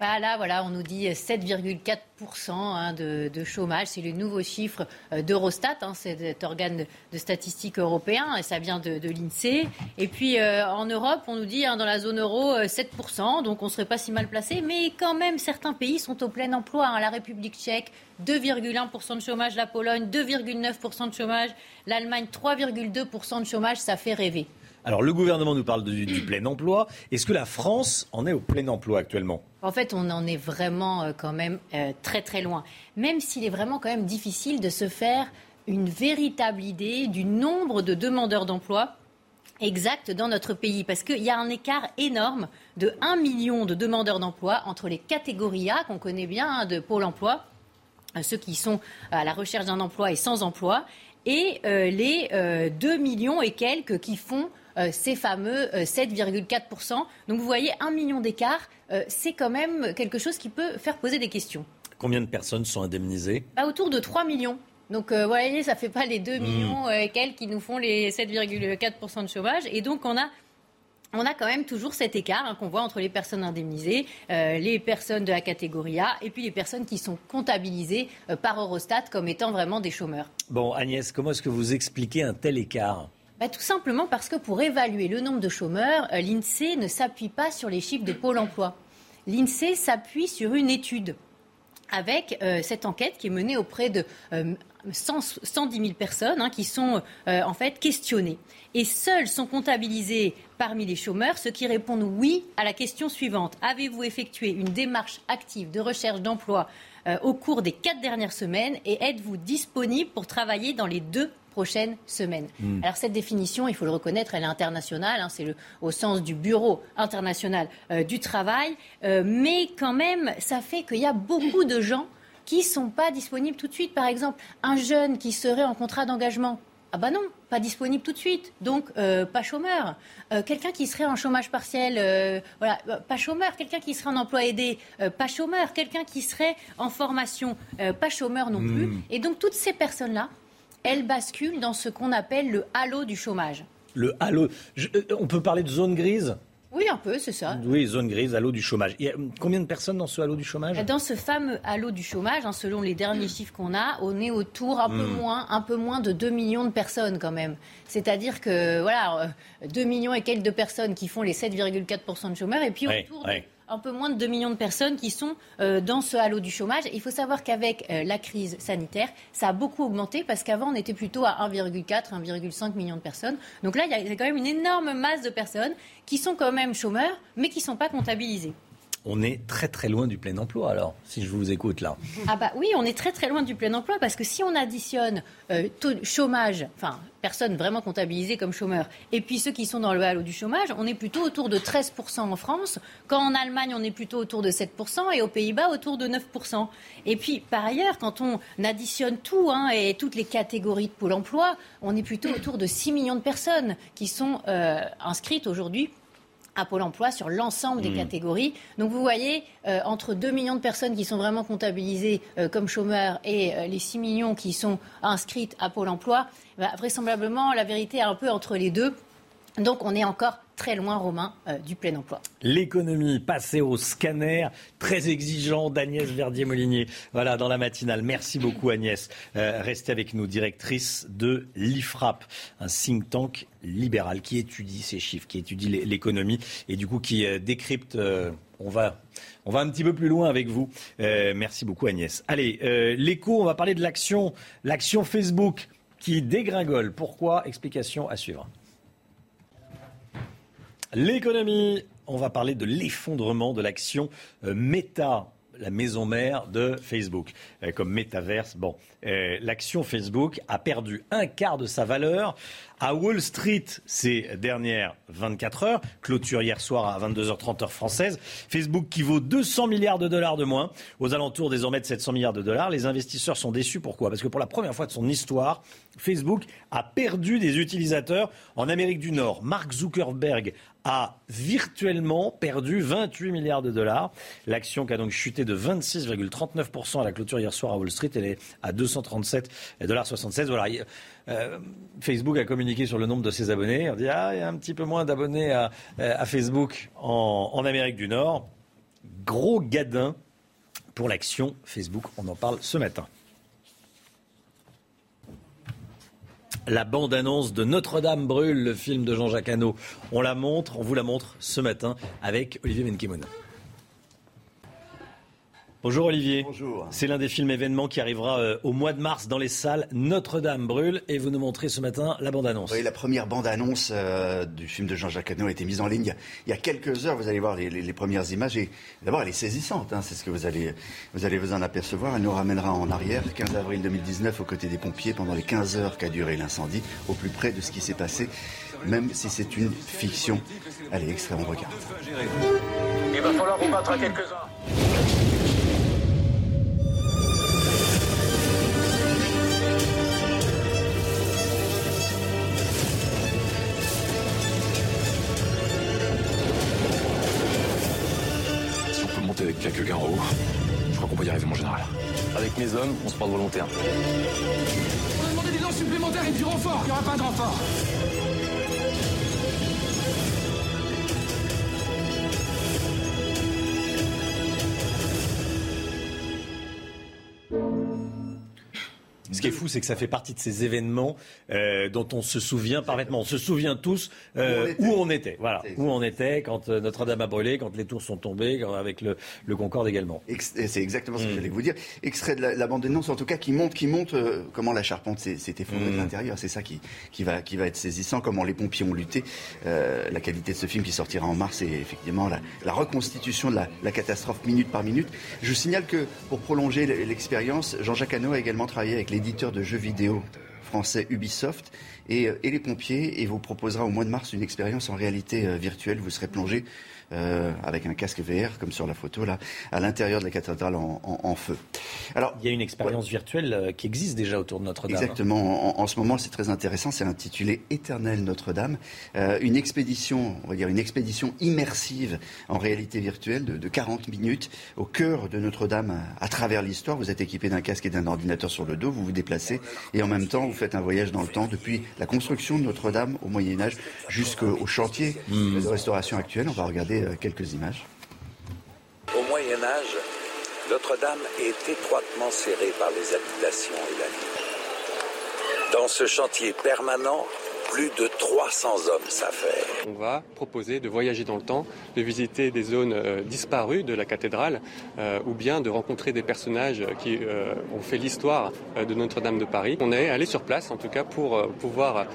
[SPEAKER 39] Bah là, voilà, on nous dit 7,4% hein, de, chômage. C'est le nouveau chiffre euh, d'Eurostat, hein, cet organe de, statistique européen, et ça vient de, l'INSEE. Et puis euh, en Europe, on nous dit hein, dans la zone euro 7%, euh, donc on ne serait pas si mal placé. Mais quand même, certains pays sont au plein emploi. La République tchèque, 2,1% de chômage, la Pologne, 2,9% de chômage, l'Allemagne, 3,2% de chômage, ça fait rêver.
[SPEAKER 1] Alors le gouvernement nous parle du, plein emploi. Est-ce que la France en est au plein emploi actuellement?
[SPEAKER 39] En fait, on en est vraiment euh, quand même euh, très très loin. Même s'il est vraiment quand même difficile de se faire une véritable idée du nombre de demandeurs d'emploi exact dans notre pays parce qu'il y a un écart énorme de 1 million de demandeurs d'emploi entre les catégories A qu'on connaît bien hein, de Pôle emploi, euh, ceux qui sont à la recherche d'un emploi et sans emploi, et les 2 millions et quelques qui font ces fameux 7,4%. Donc vous voyez, un million d'écart, c'est quand même quelque chose qui peut faire poser des questions.
[SPEAKER 1] Combien de personnes sont indemnisées?
[SPEAKER 39] Bah, Autour de 3 millions. Donc, vous voyez, ça ne fait pas les 2 hmm. millions quelques qui nous font les 7,4% de chômage. Et donc, on a on a quand même toujours cet écart hein, qu'on voit entre les personnes indemnisées, euh, les personnes de la catégorie A et puis les personnes qui sont comptabilisées euh, par Eurostat comme étant vraiment des chômeurs.
[SPEAKER 1] Bon, Agnès, comment est-ce que vous expliquez un tel écart?
[SPEAKER 39] Bah, tout simplement parce que pour évaluer le nombre de chômeurs, euh, l'INSEE ne s'appuie pas sur les chiffres de Pôle emploi. L'INSEE s'appuie sur une étude avec cette enquête qui est menée auprès de 110 000 personnes hein, qui sont euh, en fait questionnées. Et seuls sont comptabilisés parmi les chômeurs ceux qui répondent oui à la question suivante. Avez-vous effectué une démarche active de recherche d'emploi euh, au cours des quatre dernières semaines et êtes-vous disponible pour travailler dans les deux prochaines semaines. Hmm. Alors cette définition, il faut le reconnaître, elle est internationale, hein, c'est au sens du Bureau international euh, du travail, mais quand même, ça fait qu'il y a beaucoup de gens qui ne sont pas disponibles tout de suite. Par exemple, un jeune qui serait en contrat d'engagement, ah bah non, pas disponible tout de suite, donc euh, pas chômeur. Euh, quelqu'un qui serait en chômage partiel, euh, voilà, pas chômeur. Quelqu'un qui serait en emploi aidé, pas chômeur. Quelqu'un qui serait en formation, pas chômeur non plus. Hmm. Et donc toutes ces personnes-là, elles basculent dans ce qu'on appelle le halo du chômage.
[SPEAKER 1] Le halo, on peut parler de zone grise?
[SPEAKER 39] Oui, un peu, c'est ça.
[SPEAKER 1] Oui, zone grise, halo du chômage. Il y a combien de personnes dans ce halo du chômage?
[SPEAKER 39] Dans ce fameux halo du chômage, hein, selon les derniers chiffres qu'on a, on est autour un peu hmm. moins, un peu moins de 2 millions de personnes quand même. C'est-à-dire que voilà, 2 euh, millions et quelques de personnes qui font les 7,4% de chômeurs, et puis autour un peu moins de 2 millions de personnes qui sont euh, dans ce halo du chômage. Il faut savoir qu'avec euh, la crise sanitaire, ça a beaucoup augmenté parce qu'avant, on était plutôt à 1,4, 1,5 millions de personnes. Donc là, il y a quand même une énorme masse de personnes qui sont quand même chômeurs, mais qui ne sont pas comptabilisées
[SPEAKER 1] on est très très loin du plein emploi alors, si je vous écoute là.
[SPEAKER 39] Ah bah oui, on est très très loin du plein emploi parce que si on additionne euh, taux de chômage, enfin personnes vraiment comptabilisées comme chômeurs, et puis ceux qui sont dans le halo du chômage, on est plutôt autour de 13% en France, quand en Allemagne on est plutôt autour de 7% et aux Pays-Bas autour de 9%. Et puis par ailleurs, quand on additionne tout hein, et toutes les catégories de Pôle emploi, on est plutôt autour de 6 millions de personnes qui sont euh, inscrites aujourd'hui à Pôle emploi sur l'ensemble des mmh. catégories. Donc vous voyez, euh, entre 2 millions de personnes qui sont vraiment comptabilisées euh, comme chômeurs et euh, les 6 millions qui sont inscrites à Pôle emploi, bah, vraisemblablement, la vérité est un peu entre les deux. Donc on est encore très loin, Romain, euh, du plein emploi.
[SPEAKER 1] L'économie passée au scanner, très exigeant d'Agnès Verdier-Molinier. Voilà, dans la matinale. Merci beaucoup, Agnès. Euh, restez avec nous, directrice de l'IFRAP, un think tank libéral qui étudie ces chiffres, qui étudie l'économie et du coup qui euh, décrypte. on va, on va un petit peu plus loin avec vous. merci beaucoup, Agnès. Allez, l'écho, on va parler de l'action, l'action Facebook qui dégringole. Pourquoi? Explication à suivre. L'économie, on va parler de l'effondrement de l'action euh, Meta la maison mère de Facebook, euh, comme métaverse. Bon, euh, l'action Facebook a perdu un quart de sa valeur à Wall Street ces dernières 24 heures. Clôture hier soir à 22h30 heure française. Facebook qui vaut 200 milliards de dollars de moins, aux alentours désormais de 700 milliards de dollars. Les investisseurs sont déçus. Pourquoi? Parce que pour la première fois de son histoire, Facebook a perdu des utilisateurs en Amérique du Nord. Mark Zuckerberg a virtuellement perdu 28 milliards de dollars. L'action qui a donc chuté de 26,39% à la clôture hier soir à Wall Street. Elle est à 237,76 dollars. Voilà. Euh, Facebook a communiqué sur le nombre de ses abonnés. On dit ah, il y a un petit peu moins d'abonnés à, euh, Facebook en, en Amérique du Nord. Gros gadin pour l'action Facebook. On en parle ce matin. La bande-annonce de Notre-Dame brûle, le film de Jean-Jacques Hano. On la montre, on vous la montre ce matin avec Olivier Menkemona. Bonjour Olivier.
[SPEAKER 40] Bonjour.
[SPEAKER 1] C'est l'un des films événements qui arrivera euh, au mois de mars dans les salles. Notre-Dame brûle et vous nous montrez ce matin la bande-annonce.
[SPEAKER 40] Oui, la première bande-annonce euh, du film de Jean-Jacques Hano a été mise en ligne il y a quelques heures. Vous allez voir les, premières images et d'abord elle est saisissante. Hein, c'est ce que vous allez, vous allez vous en apercevoir. Elle nous ramènera en arrière, 15 avril 2019, aux côtés des pompiers pendant les 15 heures qu'a duré l'incendie, au plus près de ce qui s'est passé même si c'est une fiction. Allez, extrait, on regarde.
[SPEAKER 41] Il va falloir vous battre à quelques-uns.
[SPEAKER 42] On
[SPEAKER 43] se porte volontaire.
[SPEAKER 41] On a demandé des dents supplémentaires et du renfort. Il n'y aura pas de renfort.
[SPEAKER 1] Ce qui est fou, c'est que ça fait partie de ces événements euh, dont on se souvient parfaitement. On se souvient tous euh, où on était. Voilà, où on était quand euh, Notre-Dame a brûlé, quand les tours sont tombées, avec le, le Concorde également.
[SPEAKER 40] C'est exactement ce que
[SPEAKER 1] Mm.
[SPEAKER 40] j'allais vous dire. Extrait de la, la bande-annonce, en tout cas, qui montre, qui montre euh, comment la charpente s'est effondrée
[SPEAKER 1] Mm.
[SPEAKER 40] de l'intérieur. C'est ça qui, qui, va, qui va être saisissant, comment les pompiers ont lutté. Euh, la qualité de ce film qui sortira en mars, c'est effectivement la, la reconstitution de la, la catastrophe minute par minute. Je signale que, pour prolonger l'expérience, Jean-Jacques Hano a également travaillé avec l'éditeur de jeux vidéo français Ubisoft et, euh, et les pompiers et vous proposera au mois de mars une expérience en réalité euh, virtuelle. Vous serez plongé euh, avec un casque VR, comme sur la photo là, à l'intérieur de la cathédrale en, en- en feu. Alors,
[SPEAKER 1] Il y a une expérience virtuelle euh, qui existe déjà autour de Notre-Dame.
[SPEAKER 40] Exactement. En, en ce moment, c'est très intéressant. C'est intitulé Éternel Notre-Dame. Euh, une expédition, on va dire une expédition immersive en réalité virtuelle de, de 40 minutes au cœur de Notre-Dame à, à travers l'histoire. Vous êtes équipé d'un casque et d'un ordinateur sur le dos. Vous vous déplacez et en même temps, vous faites un voyage dans le temps depuis la construction de Notre-Dame au Moyen Âge jusqu'au chantier de restauration actuel. On va regarder euh, quelques images.
[SPEAKER 44] Au Moyen Âge, Notre-Dame est étroitement serrée par les habitations et la vie. Dans ce chantier permanent, plus de 300 hommes s'affairent.
[SPEAKER 45] On va proposer de voyager dans le temps, de visiter des zones euh, disparues de la cathédrale, euh, ou bien de rencontrer des personnages qui euh, ont fait l'histoire de Notre-Dame de Paris. On est allé sur place, en tout cas, pour pouvoir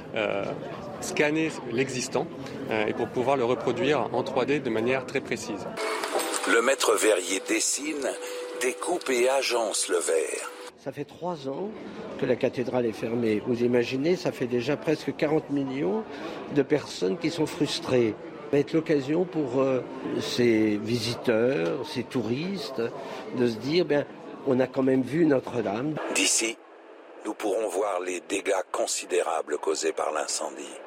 [SPEAKER 45] scanner l'existant et pour pouvoir le reproduire en 3D de manière très précise.
[SPEAKER 44] Le maître verrier dessine, découpe et agence le verre.
[SPEAKER 46] Ça fait trois ans que la cathédrale est fermée. Vous imaginez, ça fait déjà presque 40 millions de personnes qui sont frustrées. Ça va être l'occasion pour euh, ces visiteurs, ces touristes, de se dire, ben, on a quand même vu Notre-Dame.
[SPEAKER 44] D'ici, nous pourrons voir les dégâts considérables causés par l'incendie.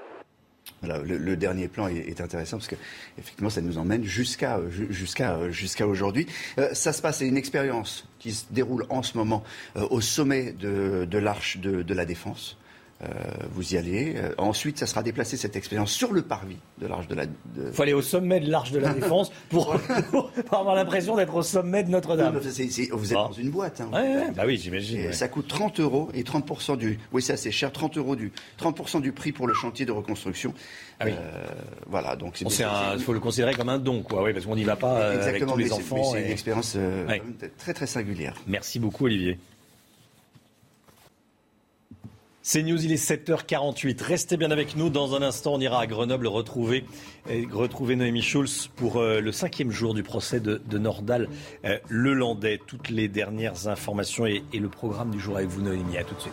[SPEAKER 40] Voilà, le, dernier plan est, intéressant parce que effectivement ça nous emmène jusqu'à ju- jusqu'à jusqu'à aujourd'hui. Euh, ça se passe, c'est une expérience qui se déroule en ce moment euh, au sommet de, de l'arche de la Défense. Euh, vous y allez. Euh, ensuite, ça sera déplacé cette expérience sur le parvis de l'arche de la.
[SPEAKER 1] Il faut aller au sommet de l'Arche de la Défense (laughs) pour, (laughs) pour avoir l'impression d'être au sommet de Notre-Dame.
[SPEAKER 40] Vous êtes dans une boîte. hein.
[SPEAKER 1] Ouais, ouais, bah oui, j'imagine. Ouais.
[SPEAKER 40] Ça coûte 30 euros et 30% du. Oui, c'est assez cher. 30 euros du 30% du prix pour le chantier de reconstruction.
[SPEAKER 1] Ah oui.
[SPEAKER 40] Euh, voilà, donc
[SPEAKER 1] c'est Il faut le considérer comme un don, quoi. Oui, parce qu'on n'y va pas euh, avec
[SPEAKER 40] Exactement,
[SPEAKER 1] tous les
[SPEAKER 40] c'est-
[SPEAKER 1] enfants.
[SPEAKER 40] c'est une expérience très très singulière.
[SPEAKER 1] Merci beaucoup, Olivier. C'est News, il est 7h48. Restez bien avec nous. Dans un instant, on ira à Grenoble retrouver, Noémie Schulz pour euh, le cinquième jour du procès de, Nordal euh, Lelandais. Toutes les dernières informations et, le programme du jour avec vous, Noémie. À tout de suite.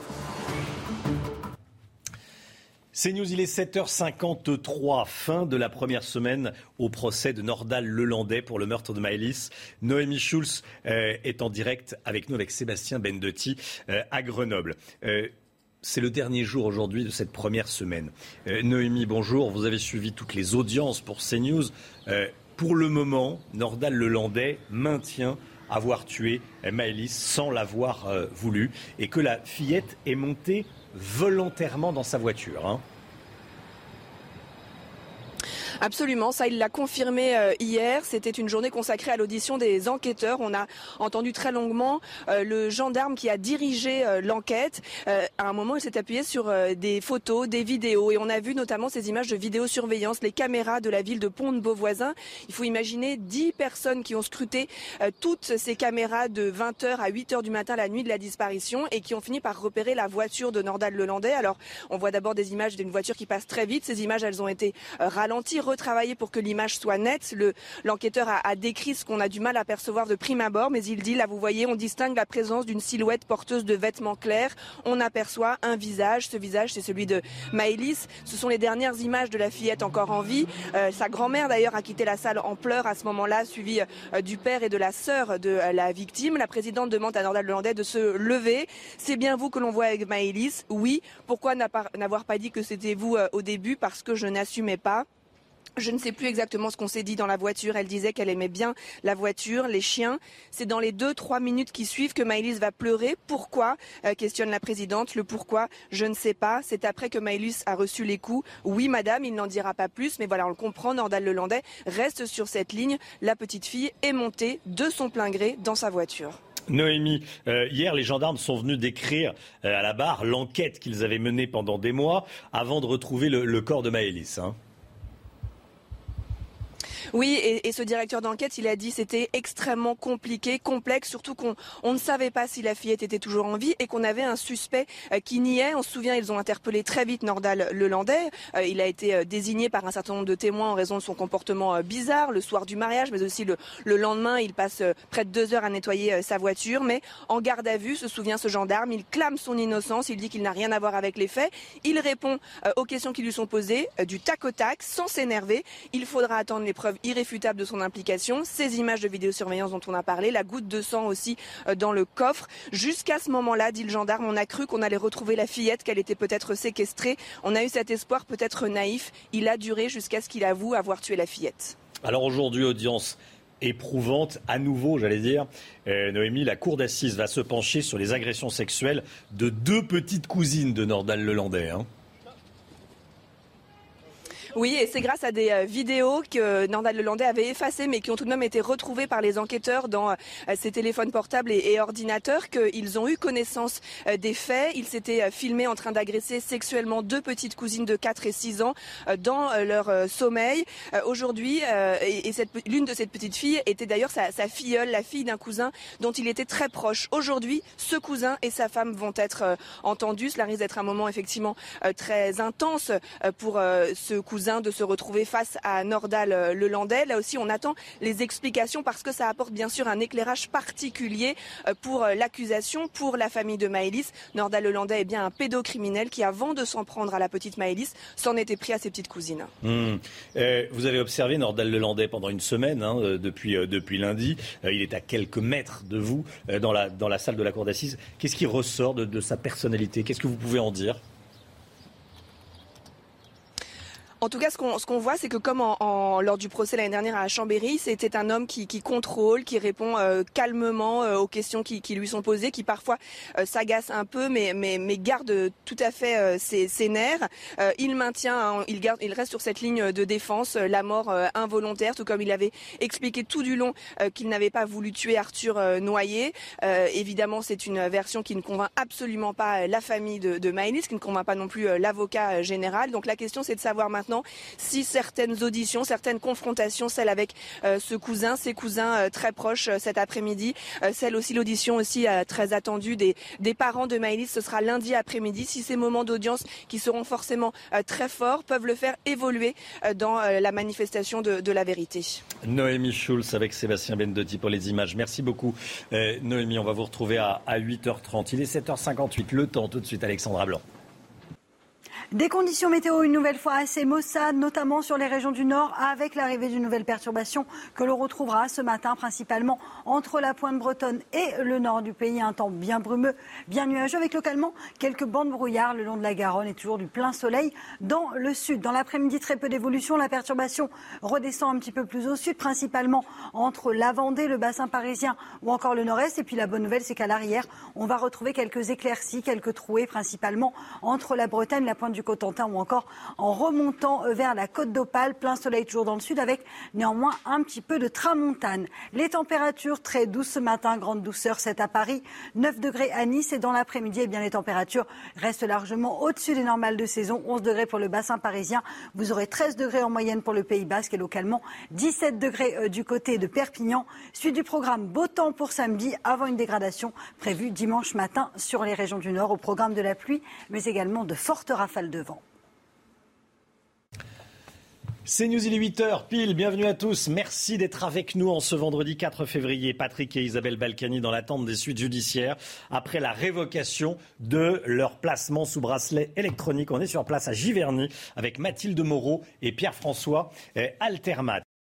[SPEAKER 1] C'est News, il est 7h53, fin de la première semaine au procès de Nordal Lelandais pour le meurtre de Maëlys. Noémie Schulz euh, est en direct avec nous, avec Sébastien Bendotti euh, à Grenoble. C'est le dernier jour aujourd'hui de cette première semaine. Euh, Noémie, bonjour. Vous avez suivi toutes les audiences pour CNews. Euh, pour le moment, Nordal Lelandais maintient avoir tué Maëlys sans l'avoir euh, voulu et que la fillette est montée volontairement dans sa voiture. hein.
[SPEAKER 47] Absolument, ça il l'a confirmé euh, hier. C'était une journée consacrée à l'audition des enquêteurs. On a entendu très longuement euh, le gendarme qui a dirigé euh, l'enquête. À un moment, il s'est appuyé sur des photos, des vidéos, et on a vu notamment ces images de vidéosurveillance, les caméras de la ville de Pont-de-Beauvoisin. Il faut imaginer 10 personnes qui ont scruté toutes ces caméras de 20h à 8h du matin la nuit de la disparition et qui ont fini par repérer la voiture de Nordal Lelandais. Alors, on voit d'abord des images d'une voiture qui passe très vite. Ces images, elles ont été ralenties, retravaillé pour que l'image soit nette. L'enquêteur a, décrit ce qu'on a du mal à percevoir de prime abord, mais il dit, là vous voyez, on distingue la présence d'une silhouette porteuse de vêtements clairs. On aperçoit un visage. Ce visage, c'est celui de Maëlys. Ce sont les dernières images de la fillette encore en vie. Euh, sa grand-mère d'ailleurs a quitté la salle en pleurs à ce moment-là, suivie euh, du père et de la sœur de euh, la victime. La présidente demande à Nordal Lelandais de se lever. C'est bien vous que l'on voit avec Maëlys Oui. Pourquoi n'avoir pas dit que c'était vous au début? Parce que je n'assumais pas. Je ne sais plus exactement ce qu'on s'est dit dans la voiture. Elle disait qu'elle aimait bien la voiture, les chiens. C'est dans les deux, trois minutes qui suivent que Maëlys va pleurer. Pourquoi euh, questionne la présidente. Le pourquoi, je ne sais pas. C'est après que Maëlys a reçu les coups. Oui, madame, il n'en dira pas plus. Mais voilà, on le comprend. Nordal Lelandais reste sur cette ligne. La petite fille est montée de son plein gré dans sa voiture.
[SPEAKER 1] Noémie, euh, hier, les gendarmes sont venus décrire euh, à la barre l'enquête qu'ils avaient menée pendant des mois avant de retrouver le, corps de Maëlys. Hein.
[SPEAKER 47] Oui, et, ce directeur d'enquête, il a dit c'était extrêmement compliqué, complexe, surtout qu'on ne savait pas si la fillette était toujours en vie et qu'on avait un suspect euh, qui niait. On se souvient, ils ont interpellé très vite Nordal Lelandais. Euh, il a été euh, désigné par un certain nombre de témoins en raison de son comportement bizarre le soir du mariage, mais aussi le, le lendemain, il passe près de deux heures à nettoyer sa voiture. Mais en garde à vue, se souvient ce gendarme, il clame son innocence, il dit qu'il n'a rien à voir avec les faits. Il répond aux questions qui lui sont posées du tac au tac, sans s'énerver. Il faudra attendre les preuves irréfutable de son implication. Ces images de vidéosurveillance dont on a parlé, la goutte de sang aussi euh, dans le coffre. Jusqu'à ce moment-là, dit le gendarme, on a cru qu'on allait retrouver la fillette, qu'elle était peut-être séquestrée. On a eu cet espoir peut-être naïf. Il a duré jusqu'à ce qu'il avoue avoir tué la fillette.
[SPEAKER 1] Alors aujourd'hui, audience éprouvante, à nouveau, j'allais dire. Euh, Noémie, la cour d'assises va se pencher sur les agressions sexuelles de deux petites cousines de Nordal Lelandais. Hein.
[SPEAKER 47] Oui, et c'est grâce à des euh, vidéos que Nordal Lelandais avait effacées, mais qui ont tout de même été retrouvées par les enquêteurs dans euh, ses téléphones portables et, ordinateurs, qu'ils ont eu connaissance euh, des faits. Ils s'étaient filmés en train d'agresser sexuellement deux petites cousines de 4 et 6 ans dans leur sommeil. Aujourd'hui, et, l'une de ces petites filles était d'ailleurs sa, filleule, la fille d'un cousin dont il était très proche. Aujourd'hui, ce cousin et sa femme vont être entendus. Cela risque d'être un moment effectivement très intense pour ce cousin de se retrouver face à Nordal euh, Lelandais. Là aussi, on attend les explications parce que ça apporte bien sûr un éclairage particulier euh, pour euh, l'accusation, pour la famille de Maëlys. Nordal Lelandais est bien un pédocriminel qui, avant de s'en prendre à la petite Maëlys, s'en était pris à ses petites cousines.
[SPEAKER 1] Hmm. vous avez observé Nordal Lelandais pendant une semaine, hein, depuis, lundi. il est à quelques mètres de vous dans, la, salle de la cour d'assises. Qu'est-ce qui ressort de sa personnalité? Qu'est-ce que vous pouvez en dire?
[SPEAKER 47] En tout cas, ce qu'on voit, c'est que comme en, lors du procès l'année dernière à Chambéry, c'était un homme qui, contrôle, qui répond euh, calmement euh, aux questions qui, lui sont posées, qui parfois euh, s'agace un peu, mais, mais, mais, garde tout à fait ses, ses, nerfs. il maintient, hein, il, garde, il reste sur cette ligne de défense, la mort involontaire, tout comme il avait expliqué tout du long qu'il n'avait pas voulu tuer Arthur Noyer. évidemment, c'est une version qui ne convainc absolument pas la famille de, de Maëlys, qui ne convainc pas non plus l'avocat général. Donc la question, c'est de savoir maintenant si certaines auditions, certaines confrontations, celle avec euh, ce cousin, ses cousins euh, très proches euh, cet après-midi, celle aussi l'audition aussi très attendue des, des parents de Maëlys, ce sera lundi après-midi. Si ces moments d'audience qui seront forcément très forts peuvent le faire évoluer dans la manifestation de, la vérité.
[SPEAKER 1] Noémie Schulz avec Sébastien Bendotti pour les images. Merci beaucoup. Noémie, on va vous retrouver à, à 8h30. Il est 7h58. Le temps tout de suite, Alexandra Blanc.
[SPEAKER 20] Des conditions météo une nouvelle fois assez maussades, notamment sur les régions du nord, avec l'arrivée d'une nouvelle perturbation que l'on retrouvera ce matin, principalement entre la pointe bretonne et le nord du pays. Un temps bien brumeux, bien nuageux, avec localement quelques bandes brouillards le long de la Garonne et toujours du plein soleil dans le sud. Dans l'après-midi, très peu d'évolution. La perturbation redescend un petit peu plus au sud, principalement entre la Vendée, le bassin parisien ou encore le nord-est. Et puis la bonne nouvelle, c'est qu'à l'arrière, on va retrouver quelques éclaircies, quelques trouées, principalement entre la Bretagne, la pointe du Cotentin ou encore en remontant euh, vers la côte d'Opale. Plein soleil toujours dans le sud avec néanmoins un petit peu de tramontane. Les températures très douces ce matin, grande douceur, c'est à Paris, 9 degrés à Nice et dans l'après-midi, eh bien les températures restent largement au-dessus des normales de saison. 11 degrés pour le bassin parisien. Vous aurez 13 degrés en moyenne pour le Pays Basque et localement 17 degrés euh, du côté de Perpignan. Suite du programme beau temps pour samedi avant une dégradation prévue dimanche matin sur les régions du Nord au programme de la pluie mais également de fortes rafales de vent.
[SPEAKER 1] C'est News, il est 8h pile. Bienvenue à tous. Merci d'être avec nous en ce vendredi 4 février. Patrick et Isabelle Balkany dans l'attente des suites judiciaires après la révocation de leur placement sous bracelet électronique. On est sur place à Giverny avec Mathilde Moreau et Pierre-François eh, Altermat.